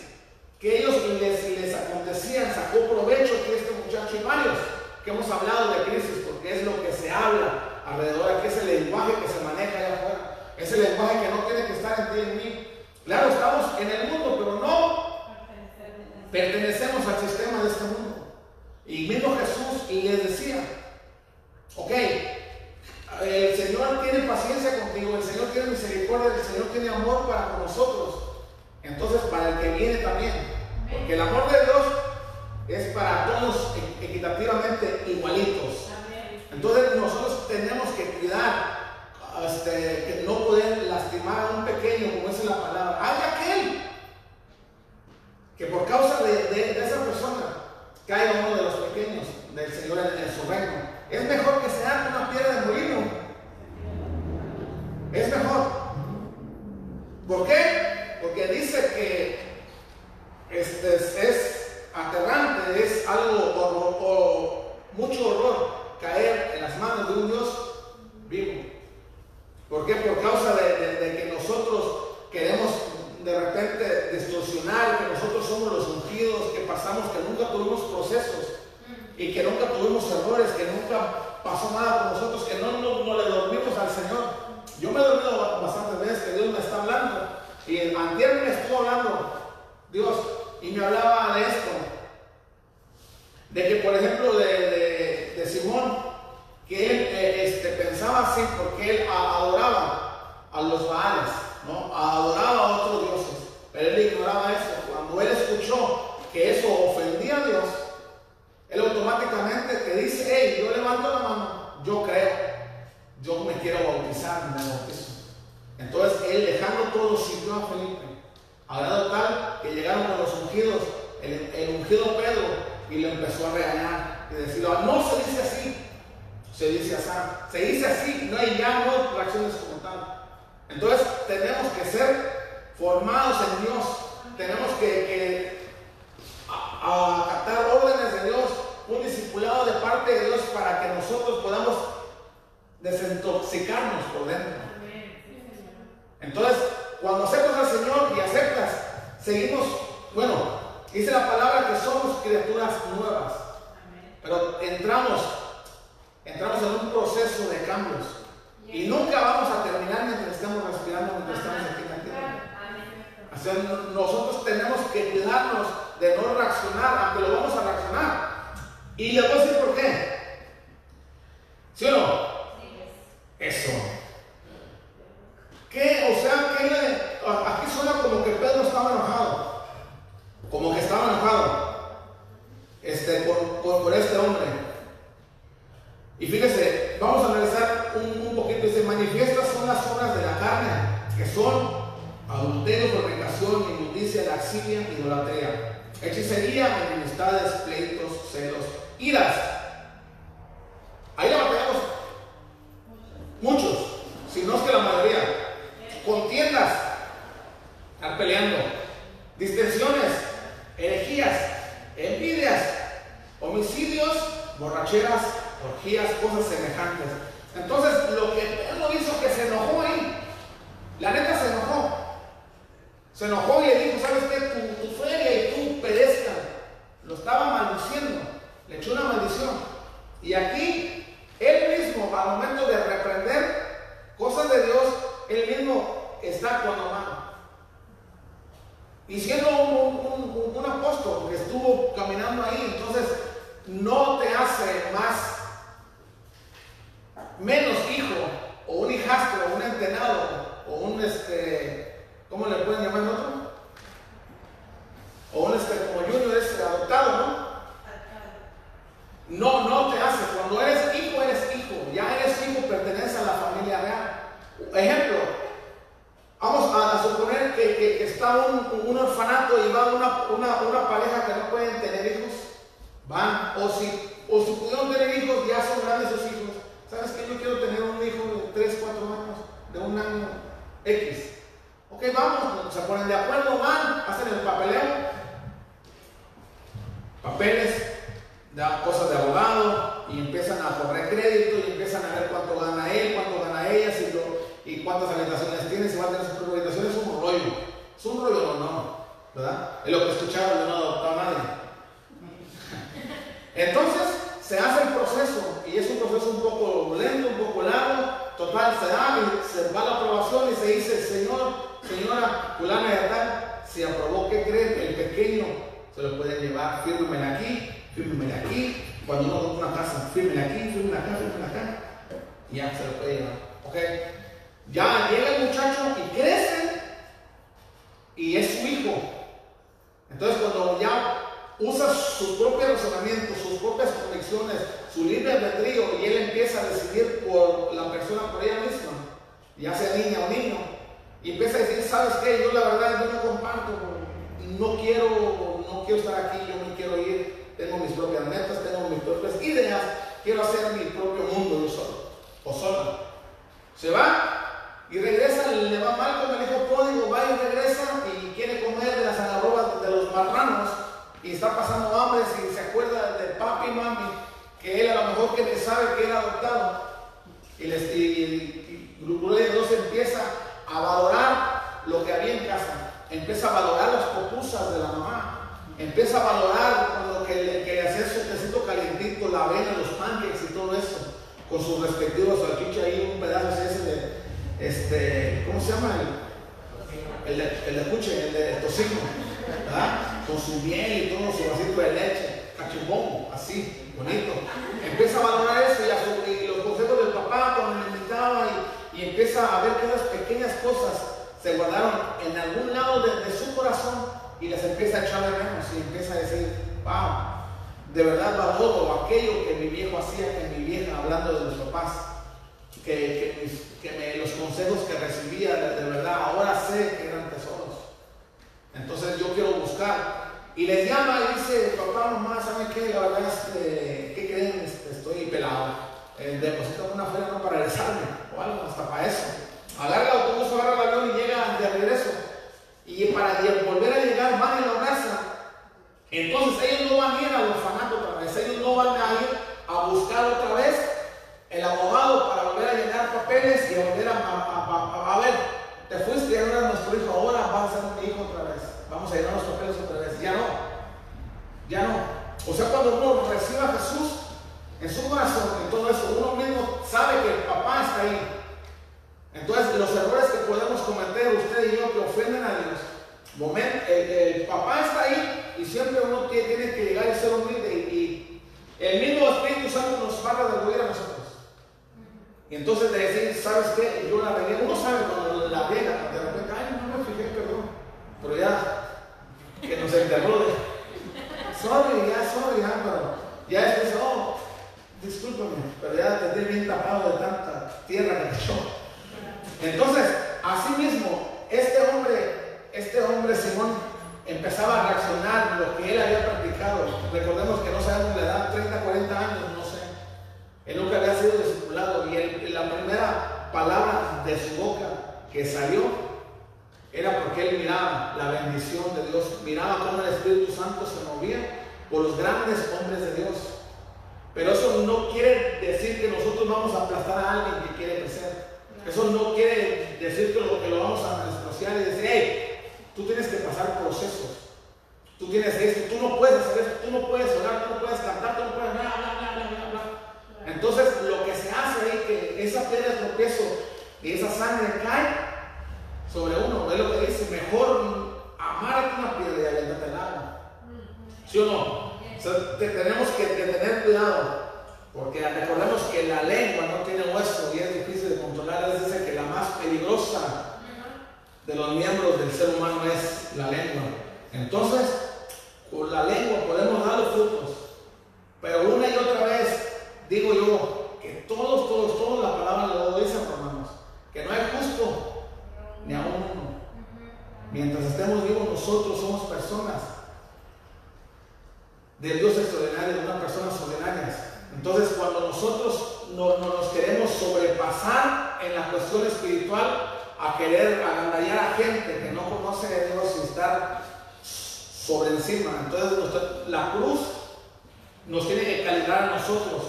que ellos les, les acontecían, sacó provecho que este muchacho y varios que hemos hablado de crisis, porque es lo que se habla alrededor, aquí es el lenguaje que se maneja allá afuera, es el lenguaje que no tiene que estar en ti y en mí. Claro, estamos en el mundo, pero no pertenecemos al sistema de este mundo. Y mismo Jesús les decía, ok, el Señor tiene paciencia contigo, el Señor tiene misericordia, el Señor tiene amor para nosotros. Entonces, para el que viene también, porque el amor de Dios es para todos equitativamente igualitos. Entonces nosotros tenemos que cuidar este, que no poder lastimar a un pequeño, como dice la palabra. Hay aquel que por causa de, esa persona caiga uno de los pequeños del Señor en, en su reino. Es mejor que se haga una piedra de molino. Es mejor. ¿Por qué? Porque dice que este es, es aterrante, es algo horror, o mucho horror caer en las manos de un Dios vivo. ¿Por qué? Por causa de, de- de que nosotros queremos de repente distorsionar, que nosotros somos los ungidos, que pasamos, que nunca tuvimos procesos y que nunca tuvimos errores, que nunca pasó nada con nosotros, que no, no, no le dormimos al Señor. Yo me he dormido ba- bastantes veces que Dios me está hablando y antier me estuvo hablando Dios y me hablaba de esto, de que por ejemplo de, de- de Simón, que él eh, este, pensaba así porque él adoraba a los Baales, ¿no? adoraba a otros dioses, pero él ignoraba eso. Cuando él escuchó que eso ofendía a Dios, él automáticamente que dice, hey, yo levanto la mano, yo creo, yo me quiero bautizar, bautizo. Entonces él dejando todo siguió a Felipe, a tal que llegaron con los ungidos, el, ungido Pedro, y le empezó a regañar y decirle, "Ah, no se dice así, se dice así, se dice así, no hay ya no reacciones como tal. Entonces tenemos que ser formados en Dios, tenemos que, que acatar órdenes de Dios, un discipulado de parte de Dios para que nosotros podamos desintoxicarnos por dentro. Entonces, cuando aceptas al Señor y aceptas, seguimos, bueno, dice la palabra que somos criaturas nuevas, pero entramos, entramos en un proceso de cambios y nunca vamos a terminar mientras estemos respirando, mientras estamos aquí en la tierra. O sea, no- nosotros tenemos que cuidarnos de no reaccionar, aunque lo vamos a reaccionar. Y le voy a decir por qué. ¿Sí o no? Eso. ¿Qué? O sea, ¿qué le- aquí suena como que Pedro estaba enojado. Como que estaba enojado. Este, por, por- por este hombre. Y fíjese, vamos a analizar un, un poquito. Dice, manifiestas son las obras de la carne, que son adulterio, fornicación, inmundicia, laxilia, idolatría, hechicería, enemistades, pleitos, celos, iras. Ahí la batallamos muchos, si no es que la mayoría. Contiendas, estar peleando, distensiones, herejías, envidias, homicidios, borracheras, cosas semejantes. Entonces, lo que Pedro hizo que se enojó ahí, la neta se enojó. Se enojó y le dijo, ¿sabes qué? Tu, tu feria y tú perezcan. Lo estaba maldiciendo. Le echó una maldición. Y aquí, él mismo, al momento de reprender cosas de Dios, él mismo está actuando mal. Y siendo un- un apóstol que estuvo caminando ahí, entonces no te hace más, menos hijo, o un hijastro, o un entenado, o un este, ¿cómo le pueden llamar otro? O un este, como Junior es adoptado, ¿no? No, no te hace. Cuando eres hijo, eres hijo. Ya eres hijo, pertenece a la familia real. Ejemplo, vamos a, suponer que, que- que está un, un orfanato y va una, una, una pareja que no pueden tener hijos. Van, o si, o si pudieron tener hijos, ya son grandes sus hijos. ¿Sabes qué? Yo quiero tener un hijo de 3, 4 años, de un año X. Ok, vamos, se ponen de acuerdo, van, hacen el papeleo, papeles, da cosas de abogado y empiezan a correr crédito y empiezan a ver cuánto gana él, cuánto gana ella, si lo- y cuántas habitaciones tiene, si va a tener sus propias habitaciones, es un rollo. Es un rollo o no, ¿verdad? Es lo que escucharon de no adoptar a nadie. Entonces se hace el proceso y es un proceso un poco lento, un poco largo. Total, se da y se va la aprobación y se dice, Señor, señora fulana de tal, si aprobó, ¿qué creen? El pequeño se lo pueden llevar, fírmenme aquí, fírmenme aquí. Cuando uno compra una casa, fírmenme aquí, fírmenme acá, fírmenme acá. Y ya se lo puede llevar. ¿Ok? Ya llega el muchacho y crece y es su hijo. Entonces cuando ya usa sus propios razonamientos, sus propias convicciones, su libre albedrío y él empieza a decidir por la persona, por ella misma, ya sea niña o niño, y empieza a decir, ¿sabes qué? Yo la verdad yo no comparto, no quiero, no quiero estar aquí, yo me quiero ir, tengo mis propias metas, tengo mis propias ideas, quiero hacer mi propio mundo yo solo, o sola. Se va y regresa, le va mal con el hijo pródigo, va y regresa y quiere comer de las agarrobas de los marranos y está pasando hambre y se acuerda de papi y mami, que él a lo mejor que le sabe que era adoptado. Y, les, y, de Dios empieza a valorar lo que había en casa, empieza a valorar las popusas de la mamá, empieza a valorar cuando que le, que hacía su tecito calientito, la avena, los pancakes y todo eso, con sus respectivos salchicha y un pedazo ese de, este, ¿cómo se llama? El, el, de, el el de tocino, Con su miel y todo, su vasito de leche, cachimbón, así, bonito. Empieza a valorar eso y, los consejos del papá cuando me invitaba y, y, empieza a ver que esas pequeñas cosas se guardaron en algún lado de, de su corazón y las empieza a echar de menos y empieza a decir, wow, de verdad valoro aquello que mi viejo hacía, que mi vieja, hablando de los papás, que, que, los consejos que recibía de, verdad, ahora sé que. Entonces yo quiero buscar. Y les llama y dice, papá, mamá, ¿saben qué? La verdad es que, ¿qué creen? Este, estoy pelado. Eh, deposito una feria no para regresarme, o algo, hasta para eso. Agarra el autobús, agarra el avión y llega de regreso. Y para volver a llegar, van y lo abrazan. Entonces ellos no van a ir al orfanato otra vez, ellos no van a ir a buscar otra vez el abogado para volver a llenar papeles y volver a, a, ver, te fuiste y ahora nuestro hijo, ahora vas a ser mi hijo otra vez, vamos a llenar los papeles otra vez, ya no, ya no. O sea, cuando uno recibe a Jesús en su corazón y todo eso, uno mismo sabe que el papá está ahí. Entonces, los errores que podemos cometer usted y yo que ofenden a Dios, el, papá está ahí y siempre uno tiene que llegar y ser humilde y, el mismo Espíritu Santo nos va a redarguir a nosotros. Y entonces de decir, ¿sabes qué? Yo la regué. Uno sabe cuando la riega, de repente, ay, no me fijé, perdón. Pero ya, que nos enterró de, sorry, ya, sorry, ya, pero ya es oh, discúlpame, pero ya te estoy bien tapado de tanta tierra que te echó. Entonces, así mismo, este hombre, este hombre Simón, empezaba a reaccionar lo que él había practicado. Recordemos que no sabemos la edad, 30, 40 años, no sé. Él nunca había sido discipulado y la primera palabra de su boca que salió era porque él miraba la bendición de Dios, miraba cómo el Espíritu Santo se movía por los grandes hombres de Dios. Pero eso no quiere decir que nosotros vamos a aplastar a alguien que quiere crecer. Eso no quiere decir que lo, que lo vamos a despreciar y decir, hey, tú tienes que pasar procesos. Tú tienes esto, tú no puedes hacer esto, tú no puedes orar, tú no puedes cantar, tú no puedes bla, bla, bla, bla. Entonces, lo que se hace es que esa piedra de tropiezo y esa sangre cae sobre uno. Es lo que dice, mejor amar a una piedra y alentarte el agua. ¿Sí o no? tenemos que, tener cuidado. Porque recordemos que la lengua no tiene hueso y es difícil de controlar. Es decir, que la más peligrosa de los miembros del ser humano es la lengua. Entonces, con la lengua podemos dar los frutos. Pero una y otra vez digo yo que todos, todos, todos la palabra lo dicen, hermanos, que no hay justo ni a uno. Mientras estemos vivos, nosotros somos personas de Dios extraordinario, de una persona ordinarias. Entonces, cuando nosotros no, nos queremos sobrepasar en la cuestión espiritual, a querer agandallar a gente que no conoce a Dios y estar sobre encima, entonces la cruz nos tiene que calibrar a nosotros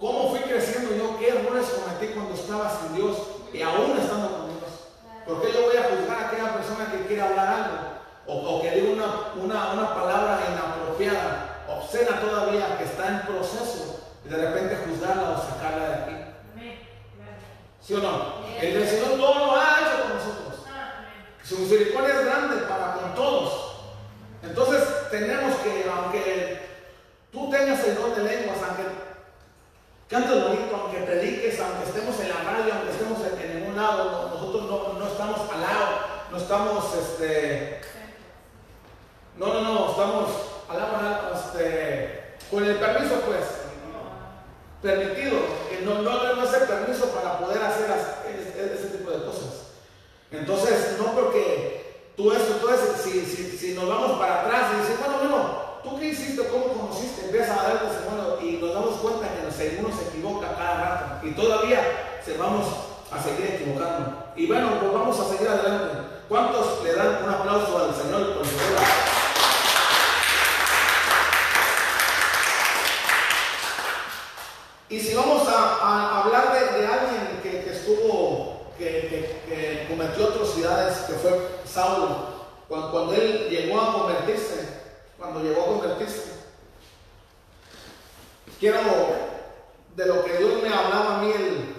¿Cómo fui creciendo yo? ¿Qué errores cometí cuando estaba sin Dios y aún estando con? ¿Por qué yo voy a juzgar a aquella persona que quiere hablar algo? O, que diga una, una, una, palabra inapropiada, obscena todavía, que está en proceso, y de repente juzgarla o sacarla de aquí. ¿Sí o no? El Señor todo lo ha hecho con nosotros. Su misericordia es grande para con todos. Entonces tenemos que, aunque tú tengas el don de lenguas, aunque Canta bonito, aunque prediques, aunque estemos en la radio, aunque estemos en, ningún lado, nosotros no, estamos al lado, no estamos, este, no, no, no, estamos al lado, con el permiso pues, permitido, que no, no, no es el permiso para poder hacer ese, tipo de cosas. Entonces, no porque tú eso, tú eso, si, si, si nos vamos para atrás y dices, bueno, bueno, ¿tú qué hiciste? ¿Cómo conociste? Empieza a dar testimonio y nos damos cuenta que uno se equivoca cada rato y todavía se vamos a seguir equivocando. Y bueno, pues vamos a seguir adelante. ¿Cuántos le dan un aplauso al Señor por su Y si vamos a, hablar de, alguien que, estuvo, que, cometió atrocidades, que fue Saulo, cuando, él llegó a convertirse, cuando llegó a convertirse, quiero de lo que Dios me hablaba a mí el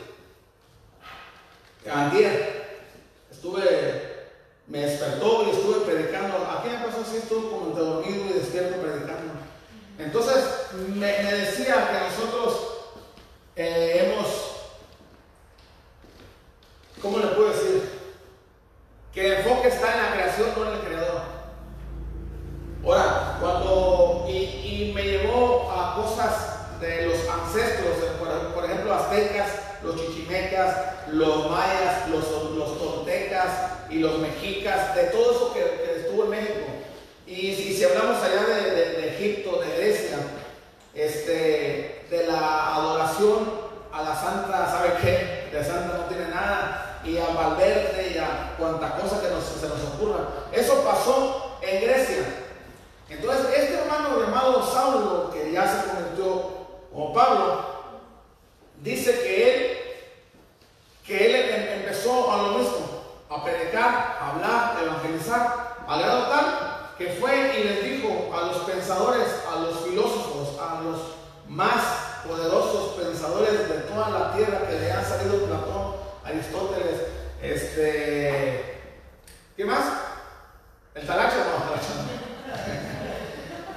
ayer, estuve, me despertó y estuve predicando. Aquí me pasó así, estuve como dormido y despierto predicando. Entonces me decía que nosotros eh, hemos, ¿cómo le puedo decir? Que el enfoque está en la creación, no en el creador. Ahora, cuando, y, me llevó a cosas de los ancestros, por, ejemplo, aztecas, los chichimecas, los mayas, los, los toltecas y los mexicas, de todo eso que, estuvo en México. Y si, hablamos allá de, Egipto, de Grecia, este, de la adoración a la santa, ¿sabe qué? De santa no tiene nada, y a Valverde y a cuanta cosa que se nos ocurra. Eso pasó en Grecia. Entonces, este hermano llamado Saulo, que ya se convirtió como Pablo, dice que él, que él em, empezó a lo mismo, a predicar, a hablar, a evangelizar, al grado tal que fue y les dijo a los pensadores, a los filósofos, a los más poderosos pensadores de toda la tierra que le han salido Platón, Aristóteles, este, ¿qué más? El talacho, no,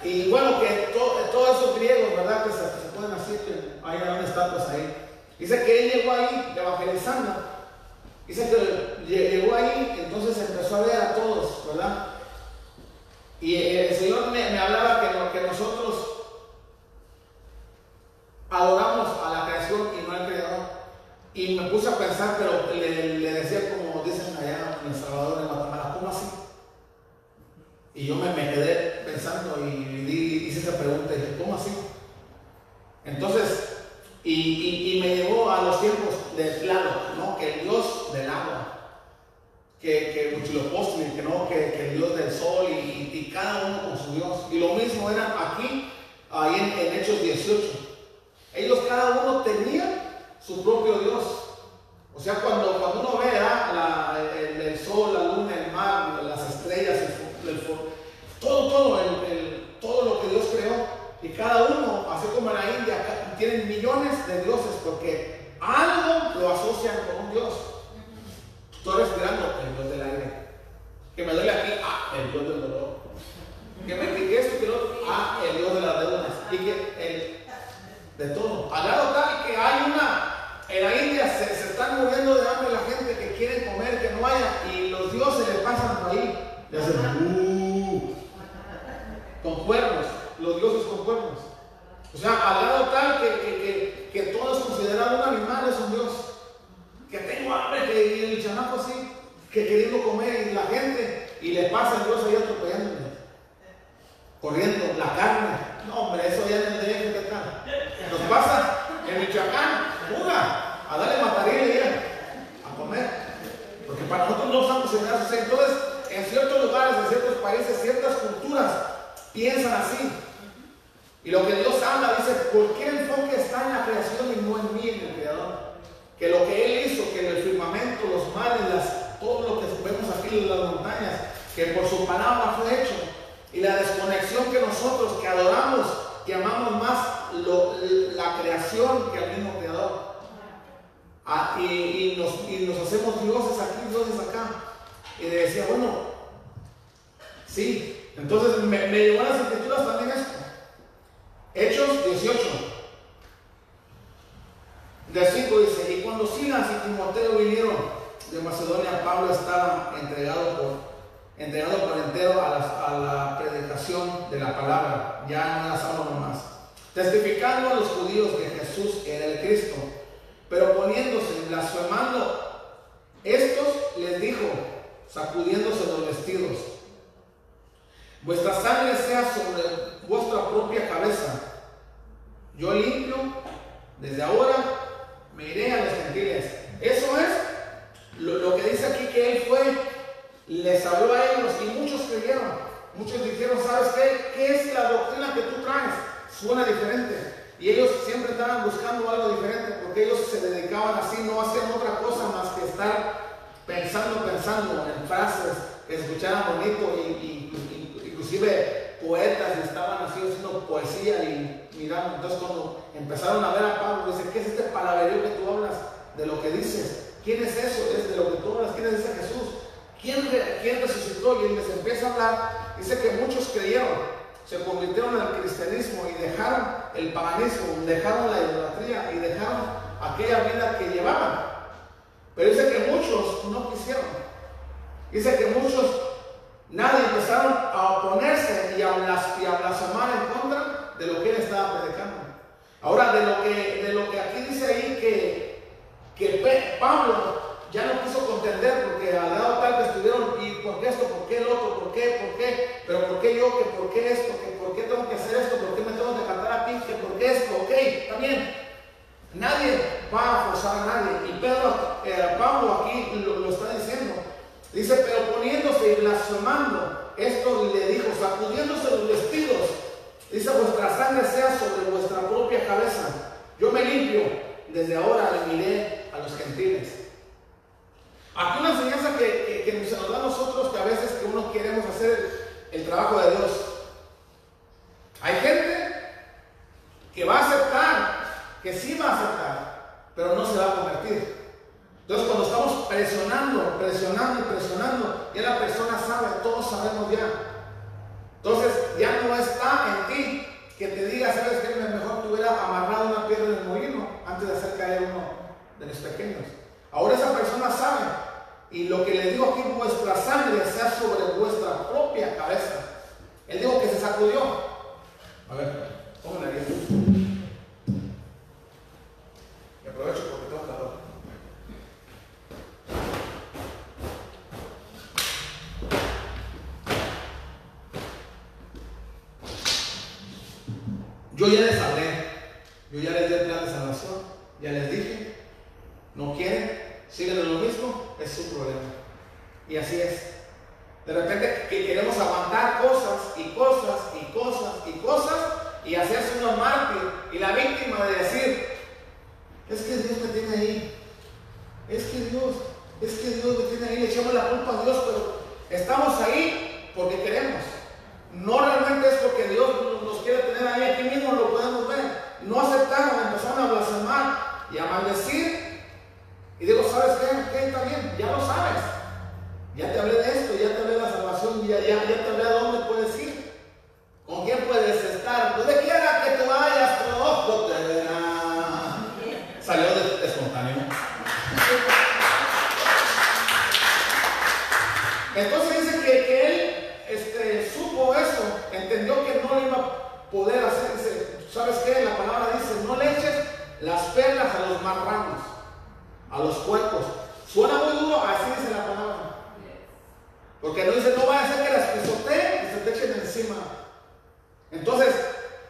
Y bueno, que todos esos griegos, ¿verdad? Que se, pueden hacer, que hay estatuas ahí. Dice que él llegó ahí evangelizando. Dice que llegó ahí, entonces empezó a ver a todos, ¿verdad? Y el Señor me, hablaba que, que nosotros adoramos a la creación y no al Creador. Y me puse a pensar, pero le, decía como dicen allá en El Salvador, en Guatemala, ¿cómo así? Y yo me, me quedé pensando y, hice esa pregunta y dije, ¿cómo así? Entonces, y, me llevó a los tiempos del claro, ¿no? Que el Dios del agua que, que que no, que, que, el Dios del sol y, y, cada uno con su Dios. Y lo mismo era aquí, ahí en, Hechos 18. Ellos cada uno tenía su propio Dios. O sea, cuando, cuando uno ve ah, el, sol, la luna, el mar, las estrellas, el, todo, todo, todo lo que Dios creó, y cada uno, así como en la India, tienen millones de dioses porque algo lo asocian con un Dios. Estoy respirando el Dios del aire. Que me duele aquí, ah, el Dios del dolor. Que me pique esto, que ah, el Dios de las deudas. Y que el de todo. Al lado tal que hay una, en la India se, se, están muriendo de hambre la gente que quiere comer, que no haya, y los dioses le pasan por ahí. Hacen, uh, con cuernos, los dioses con cuernos. O sea, al lado tal que, que, que, que todo es un animal, es un dios que tengo hambre, que el chamaco así, que queriendo comer y la gente, y le pasa el Dios ahí atropellándome, corriendo, la carne. No, hombre, eso ya no deje de acá. Nos pasa en Michoacán, una, a darle matarile a comer. Porque para nosotros no estamos en Entonces, en ciertos lugares, en ciertos países, ciertas culturas piensan así. Y lo que Dios habla dice, ¿por qué el enfoque está en la creación y no en mí, en el Creador? que lo que Él hizo, que en el firmamento, los mares, todo lo que vemos aquí en las montañas, que por su palabra fue hecho, y la desconexión que nosotros que adoramos, que amamos más la creación que al mismo creador. Ah, y, nos, hacemos dioses aquí, dioses acá. Y decía, bueno, sí. Entonces me, llevó a las escrituras también esto. Hechos 18. De 5 dice, y cuando Silas y Timoteo vinieron de Macedonia, Pablo estaba entregado por, entregado por entero a la, predicación de la palabra, ya no era solo nomás. testificando a los judíos que Jesús era el Cristo, pero poniéndose blasfemando, estos les dijo, sacudiéndose los vestidos, vuestra sangre sea sobre vuestra propia cabeza. Yo limpio, desde ahora me iré a los gentiles. Eso es lo, que dice aquí que él fue, les habló a ellos y muchos creyeron. Muchos dijeron, ¿sabes qué? ¿Qué es la doctrina que tú traes? Suena diferente. Y ellos siempre estaban buscando algo diferente porque ellos se dedicaban así, no hacían otra cosa más que estar pensando, pensando en frases que se escucharan bonito y, inclusive poetas estaban así haciendo poesía y mirando. Entonces cuando empezaron a ver a Pablo, dice, ¿qué es este palabrerío que tú hablas de lo que dices? ¿Quién es eso? Es de lo que tú hablas. ¿Quién es ese Jesús? ¿Quién, ¿Quién resucitó? Y les empieza a hablar Dice que muchos creyeron, se convirtieron al cristianismo y dejaron el paganismo, dejaron la idolatría y dejaron aquella vida que llevaban. Pero dice que muchos no quisieron. Dice que muchos, nadie empezaron a oponerse y a, blasfemar en contra de lo que él estaba predicando. Ahora, de lo que, de lo que aquí dice ahí que, que Pablo ya no quiso contender porque al lado tal que estuvieron, y por qué esto, por qué el otro, por qué, por qué, pero por qué yo, que por qué esto, que por qué tengo que hacer esto, por qué me tengo que cantar a ti, que por qué esto, ok, bien. Nadie va a forzar a nadie. Y Pedro, eh, Pablo aquí lo, lo, está diciendo. Dice, pero poniéndose y blasfemando, esto le dijo, sacudiéndose los vestidos, dice, vuestra sangre sea sobre vuestra propia cabeza. Yo me limpio, desde ahora le miré a los gentiles. Aquí una enseñanza que, que, se nos da a nosotros que a veces que uno queremos hacer el trabajo de Dios. Hay gente que va a aceptar, que sí va a aceptar, pero no se va a convertir. Entonces cuando estamos presionando, presionando y presionando, ya la persona sabe, todos sabemos ya. Entonces ya no está en ti que te diga, sabes que mejor te hubiera amarrado una piedra en el molino antes de hacer caer uno de los pequeños. Ahora esa persona sabe. Y lo que le digo aquí, vuestra sangre sea sobre vuestra propia cabeza. Él dijo que se sacudió. A ver, ahí. Y aprovecho porque tengo calor. Yo ya les hablé, yo ya les di el plan de salvación, ya les dije, no quieren, siguen en lo mismo, es su problema. Y así es. De repente que queremos aguantar cosas y cosas y cosas y cosas y hacerse uno mártir y la víctima de decir, es que Dios me tiene ahí, es que Dios, es que Dios me tiene ahí, le echamos la culpa a Dios, pero estamos ahí porque queremos. No realmente es porque Dios nos quiere tener ahí, aquí mismo lo podemos ver. No aceptaron, empezaron a blasfemar y a maldecir y digo, ¿sabes qué? ¿Qué está bien, ya lo sabes. Ya te hablé de esto, ya te hablé de la salvación, ya, ya, ya te hablé de dónde puedes ir. ¿Con quién puedes estar? Donde quiera que te vayas, Entonces dice que, él este, supo eso, entendió que no iba a poder hacer. ¿sabes qué? La palabra dice, no le eches las perlas a los marranos a los cuerpos. Suena muy duro, así dice la palabra. Porque no dice, no va a ser que las pisoteen y se te echen encima. Entonces,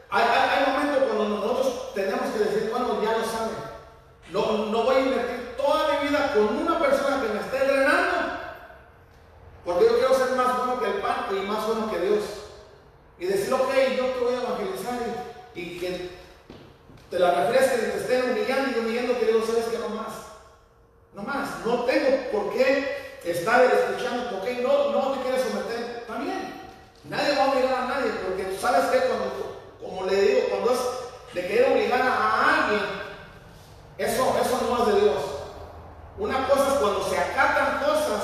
hay, hay, momentos cuando nosotros tenemos que decir, bueno, ya lo sabe. No, no voy a invertir toda mi vida con una persona que me esté drenando. Porque yo quiero ser más bueno que el pan y más bueno que Dios. Y decir, ok, yo te voy a evangelizar y, que te la refresques y te estén humillando y humillando que Dios sabes que no más. No más, no tengo por qué estar escuchando, porque no, no te quieres someter. También, nadie va a obligar a nadie, porque sabes que cuando, como le digo, cuando es de querer obligar a alguien, eso, eso no es de Dios. Una cosa es cuando se acatan cosas,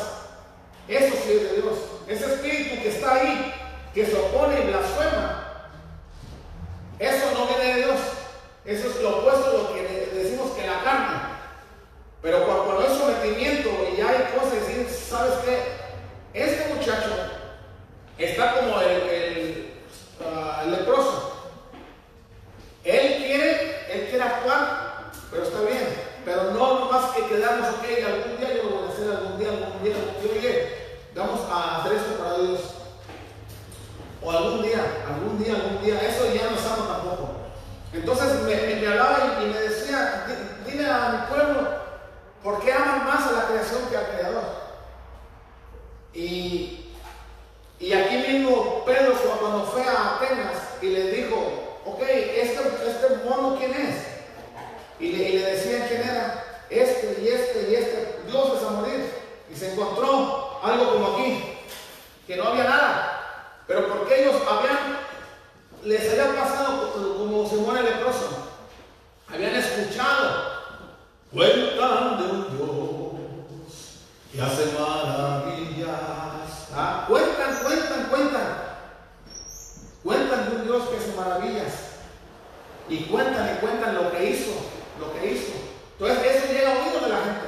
eso sí es de Dios. Ese espíritu que está ahí, que se opone y blasfema, Pero cuando hay sometimiento y ya hay cosas, decir, ¿sabes qué? Este muchacho está como ah, el, leproso. Él quiere, él quiere actuar, pero está bien. Pero no más que quedarnos, ok, algún día yo lo voy a hacer, algún día, algún día, algún día, oye, vamos a hacer esto para Dios. O algún día, algún día, algún día, eso ya no estamos tampoco. Entonces me, hablaba y, y me decía, dile a mi pueblo, ¿Por qué aman más a la creación que al Creador? Y, y aquí mismo Pedro cuando fue a Atenas y les dijo, ok, este, este mono quién es? Y le, y le decían quién era, este y este y este, Dios es a morir. Y se encontró algo como aquí, que no había nada. Pero porque ellos habían, les había pasado como se muere leproso. Habían escuchado. Cuentan de un Dios que hace maravillas. Ah, cuentan, cuentan, cuentan. Cuentan de un Dios que hace maravillas. Y cuentan y cuentan lo que hizo, lo que hizo. Entonces eso llega a oído de la gente.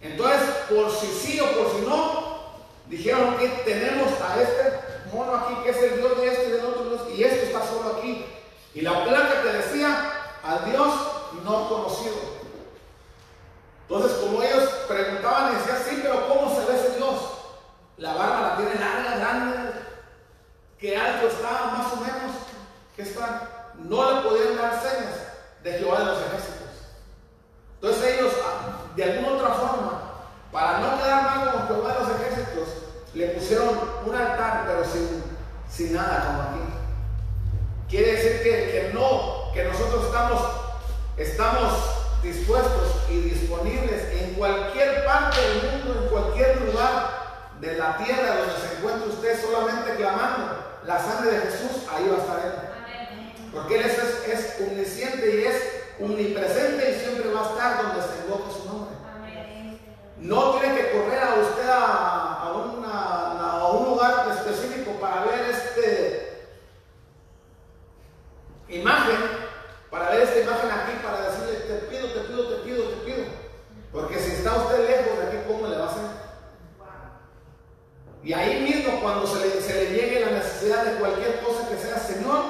Entonces, por si sí o por si no, dijeron que tenemos a este mono aquí, que es el Dios de este y del otro Dios, y este está solo aquí. Y la placa que decía, al Dios no conocido. Entonces, como ellos preguntaban, decían, sí, pero ¿cómo se ve ese Dios? La barba la tiene larga, grande, que alto está, más o menos, que está. No le podían dar señas de Jehová de los ejércitos. Entonces ellos, ah, de alguna otra forma, para no quedar mal con Jehová de los ejércitos, le pusieron un altar, pero sin, sin nada como aquí. Quiere decir que, que no, que nosotros estamos, estamos dispuestos y disponibles en cualquier parte del mundo, en cualquier lugar de la tierra donde se encuentre usted solamente clamando la sangre de Jesús, ahí va a estar Él. Porque Él es, es, omnisciente y es omnipresente y siempre va a estar donde se invoque su nombre. No tiene que correr a usted a, a, una, a un lugar específico para ver este imagen, para ver esta imagen aquí, para decirle, te pido, te pido, te pido, te pido. Porque si está usted lejos de aquí, ¿cómo le va a hacer? Y ahí mismo, cuando se le, se le llegue la necesidad de cualquier cosa que sea, Señor,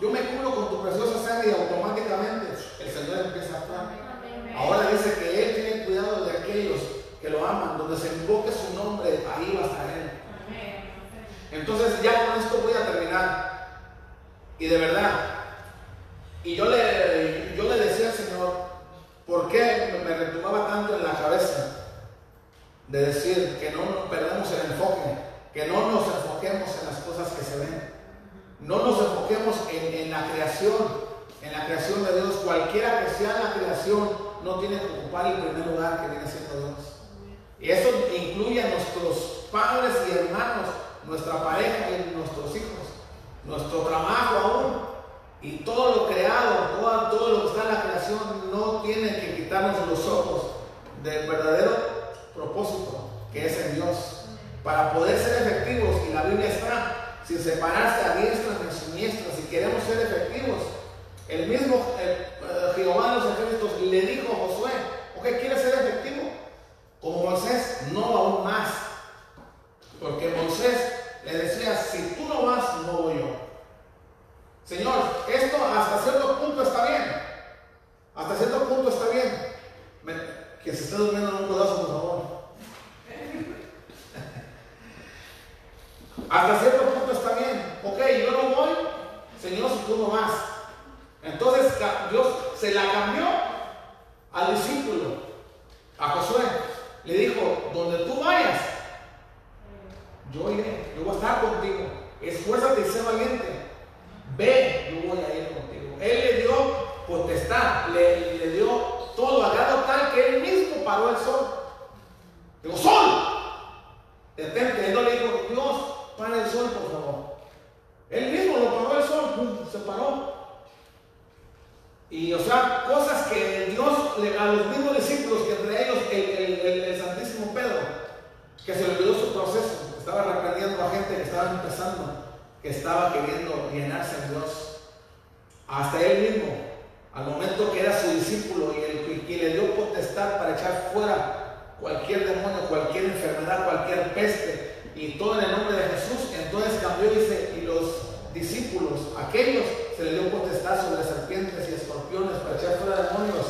yo me cubro con tu preciosa sangre y automáticamente el Señor empieza a actuar. Ahora dice que Él tiene cuidado de aquellos que lo aman, donde se invoque su nombre, ahí va a estar Él. Entonces ya con esto voy a terminar. Y de verdad, y yo le, yo le decía al Señor, ¿por qué me retumbaba tanto en la cabeza de decir que no perdamos el enfoque, que no nos enfoquemos en las cosas que se ven? No nos enfoquemos en, en la creación, en la creación de Dios. Cualquiera que sea la creación no tiene que ocupar el primer lugar que viene siendo Dios. Y eso incluye a nuestros padres y hermanos, nuestra pareja y nuestros hijos, nuestro trabajo aún. Y todo lo creado, todo, lo que está en la creación no tiene que quitarnos los ojos del verdadero propósito que es en Dios. Para poder ser efectivos, y la Biblia está sin separarse a diestras ni a siniestras, si queremos ser efectivos. El mismo eh, Jehová de los ejércitos le dijo a Josué, ok, ¿quieres ser efectivo? Como Moisés, no aún más. Porque Moisés le decía, si tú no vas, no voy yo. Señor, esto hasta cierto punto está bien. Hasta cierto punto está bien. que se esté durmiendo en un pedazo, por favor. Hasta cierto punto está bien. Ok, yo no voy, Señor, si tú no vas. Entonces Dios se la cambió al discípulo, a Josué. Le dijo, donde tú vayas, yo iré, yo voy a estar contigo. Esfuérzate y sé valiente. Ve, yo voy a ir contigo. Él le dio potestad, le, le dio todo, a grado tal que él mismo paró el sol. Digo, sol, detente. Él no le dijo, Dios, para el sol, por favor. Él mismo lo paró el sol, se paró. Y o sea, cosas que Dios a los mismos discípulos, que entre ellos el, el, el, Santísimo Pedro, que se le olvidó su proceso, estaba reprendiendo a gente que estaba empezando, que estaba queriendo llenarse en Dios. Hasta él mismo, al momento que era su discípulo y el que le dio potestad para echar fuera cualquier demonio, cualquier enfermedad, cualquier peste, y todo en el nombre de Jesús. Entonces cambió y dice, y los discípulos, aquellos se les dio potestad sobre serpientes y escorpiones para echar fuera demonios.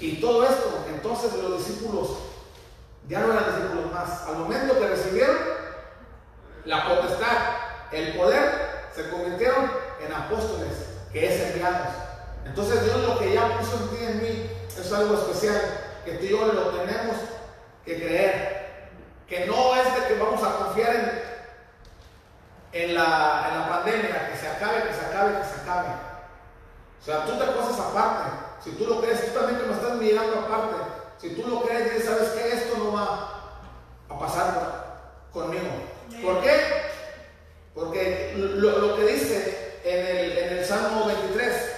Y todo esto, entonces los discípulos ya no eran discípulos más. Al momento que recibieron la potestad, el poder, se convirtieron en apóstoles, que es enviados. Entonces Dios lo que ya puso en ti en mí es algo especial. que tú y yo lo tenemos que creer. Que no es de que vamos a confiar en, la, pandemia, que se acabe, que se acabe, que se acabe. O sea, tú te cosas aparte. Si tú lo crees, tú también que me estás mirando aparte. Si tú lo crees, dices, ¿sabes qué? Esto no va a pasar conmigo. ¿Por qué? Porque lo, lo que dice en el, en el Salmo 23,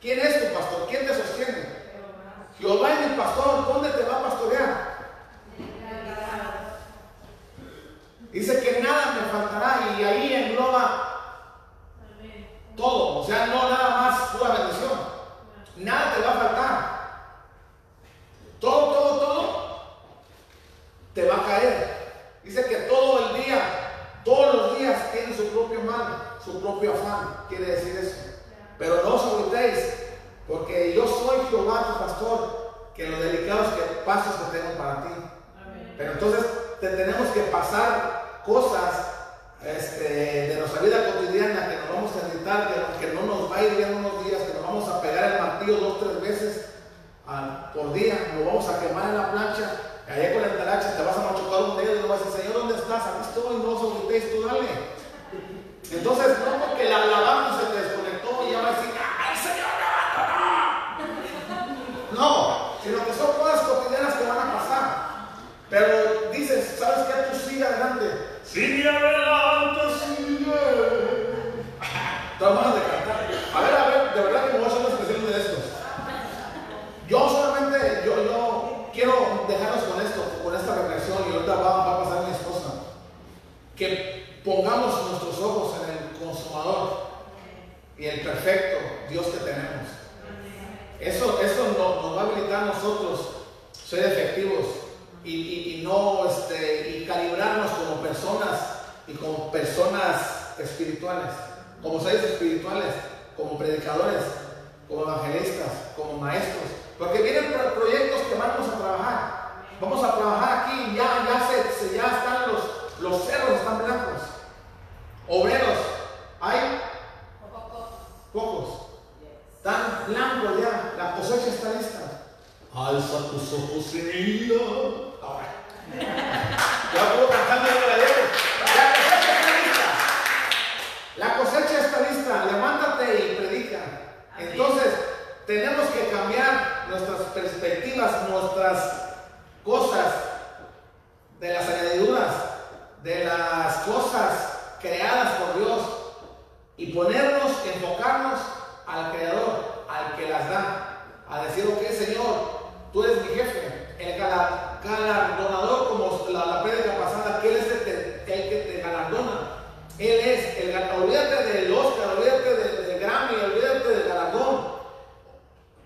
¿quién es tu pastor? ¿Quién te sostiene? Jehová es mi pastor, ¿dónde te va a pastorear? Dice que nada me faltará y ahí engloba todo, o sea, no nada más pura bendición. Nada te va a faltar. Todo, todo, todo te va a caer. Dice que todo el día, todos los días tiene su propio mal, su propio afán, quiere decir eso. Pero no os agüitéis, porque yo soy Jehová tu pastor, que los delicados que, pasos que tengo para ti. Pero entonces te tenemos que pasar cosas este, de nuestra vida cotidiana que nos vamos a necesitar, que, que, no nos va a ir bien unos días, que nos vamos a pegar el martillo dos, tres veces por día, nos vamos a quemar en la plancha, allá con el talacha te vas a machucar un dedo y no vas a decir, Señor, ¿dónde estás? Aquí estoy, no os tú dale. Entonces, no porque la alabanza se te desconectó y ya va a decir, ¡ay, Señor, me No, sino que son cosas cotidianas que van a pasar. Pero dices, ¿sabes qué? Tú sigue adelante. Sigue adelante, sigue. Todas de cantar. A ver, a ver, de verdad que me voy a hacer una especial de estos. Yo solamente, yo, yo quiero dejarnos con esto, con esta reflexión, y ahorita va, va a pasar mi esposa. Que pongamos nuestros ojos en el consumador y el perfecto Dios que tenemos. Eso, eso nos, va a habilitar a nosotros ser efectivos y, y, y, no este, y calibrarnos como personas y como personas espirituales, como seres espirituales, como predicadores, como evangelistas, como maestros, porque vienen proyectos que vamos a trabajar. Vamos a trabajar aquí, ya, ya, se, ya están los, los cerros, están blancos. Obreros, hay pocos. Están blancos ya, la cosecha está lista. Alza tus ojos en ella ya puedo cantando la La cosecha está lista. La cosecha está lista. Levántate y predica. Entonces, tenemos que cambiar nuestras perspectivas, nuestras cosas, de las añadiduras, de las cosas creadas por Dios y ponernos, enfocarnos al Creador, al que las da, a decir, ok, Señor, tú eres mi jefe, el galardonador, como la, la prédica pasada, que Él es el, que te galardona. Él es el olvídate del Oscar, olvídate del, Grammy, olvídate del galardón.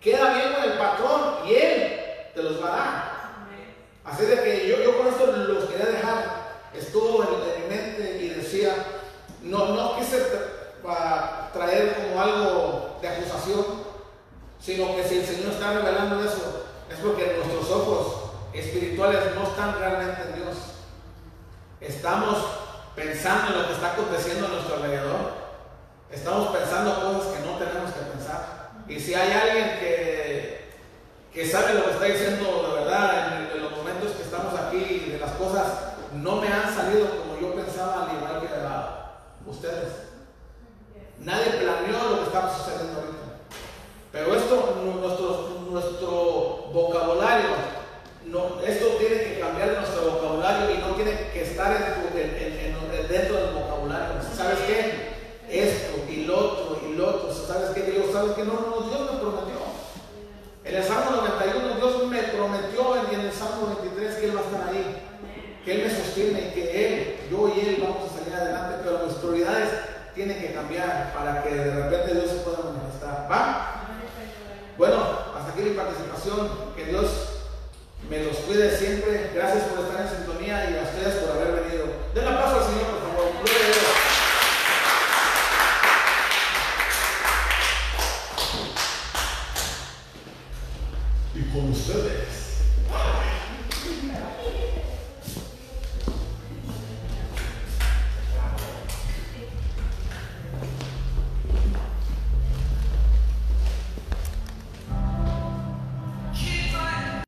Queda bien con el patrón y Él te los dará. Así de que yo, yo con esto los quería dejar. Estuvo en, mi mente y decía, quise traer como algo de acusación, sino que si el Señor está revelando eso, es porque nuestros ojos espirituales no están realmente en Dios. Estamos pensando en lo que está aconteciendo a nuestro alrededor. Estamos pensando cosas que no tenemos que pensar. Y si hay alguien que, que sabe lo que está diciendo de verdad en, los momentos que estamos aquí, de las cosas no me han salido como yo pensaba, al igual que ustedes. Nadie planeó lo que está sucediendo ahorita. Pero esto, nuestro, nuestro vocabulario no, esto tiene que cambiar nuestro vocabulario y no tiene que estar en dentro del vocabulario. ¿Sabes qué? Esto y lo otro y lo otro. ¿Sabes qué? Dios, ¿sabes qué? No, no, Dios me prometió. En el Salmo 91 Dios me prometió y en el Salmo 23 que Él va a estar ahí. Que Él me sostiene y que Él, yo y Él vamos a salir adelante. Pero nuestras prioridades tienen que cambiar para que de repente Dios se pueda manifestar. ¿Va? Bueno, hasta aquí mi participación. Que Dios me los cuide siempre. Gracias por estar en sintonía y a ustedes por haber venido. Den la paso al Señor, por favor. Y con ustedes.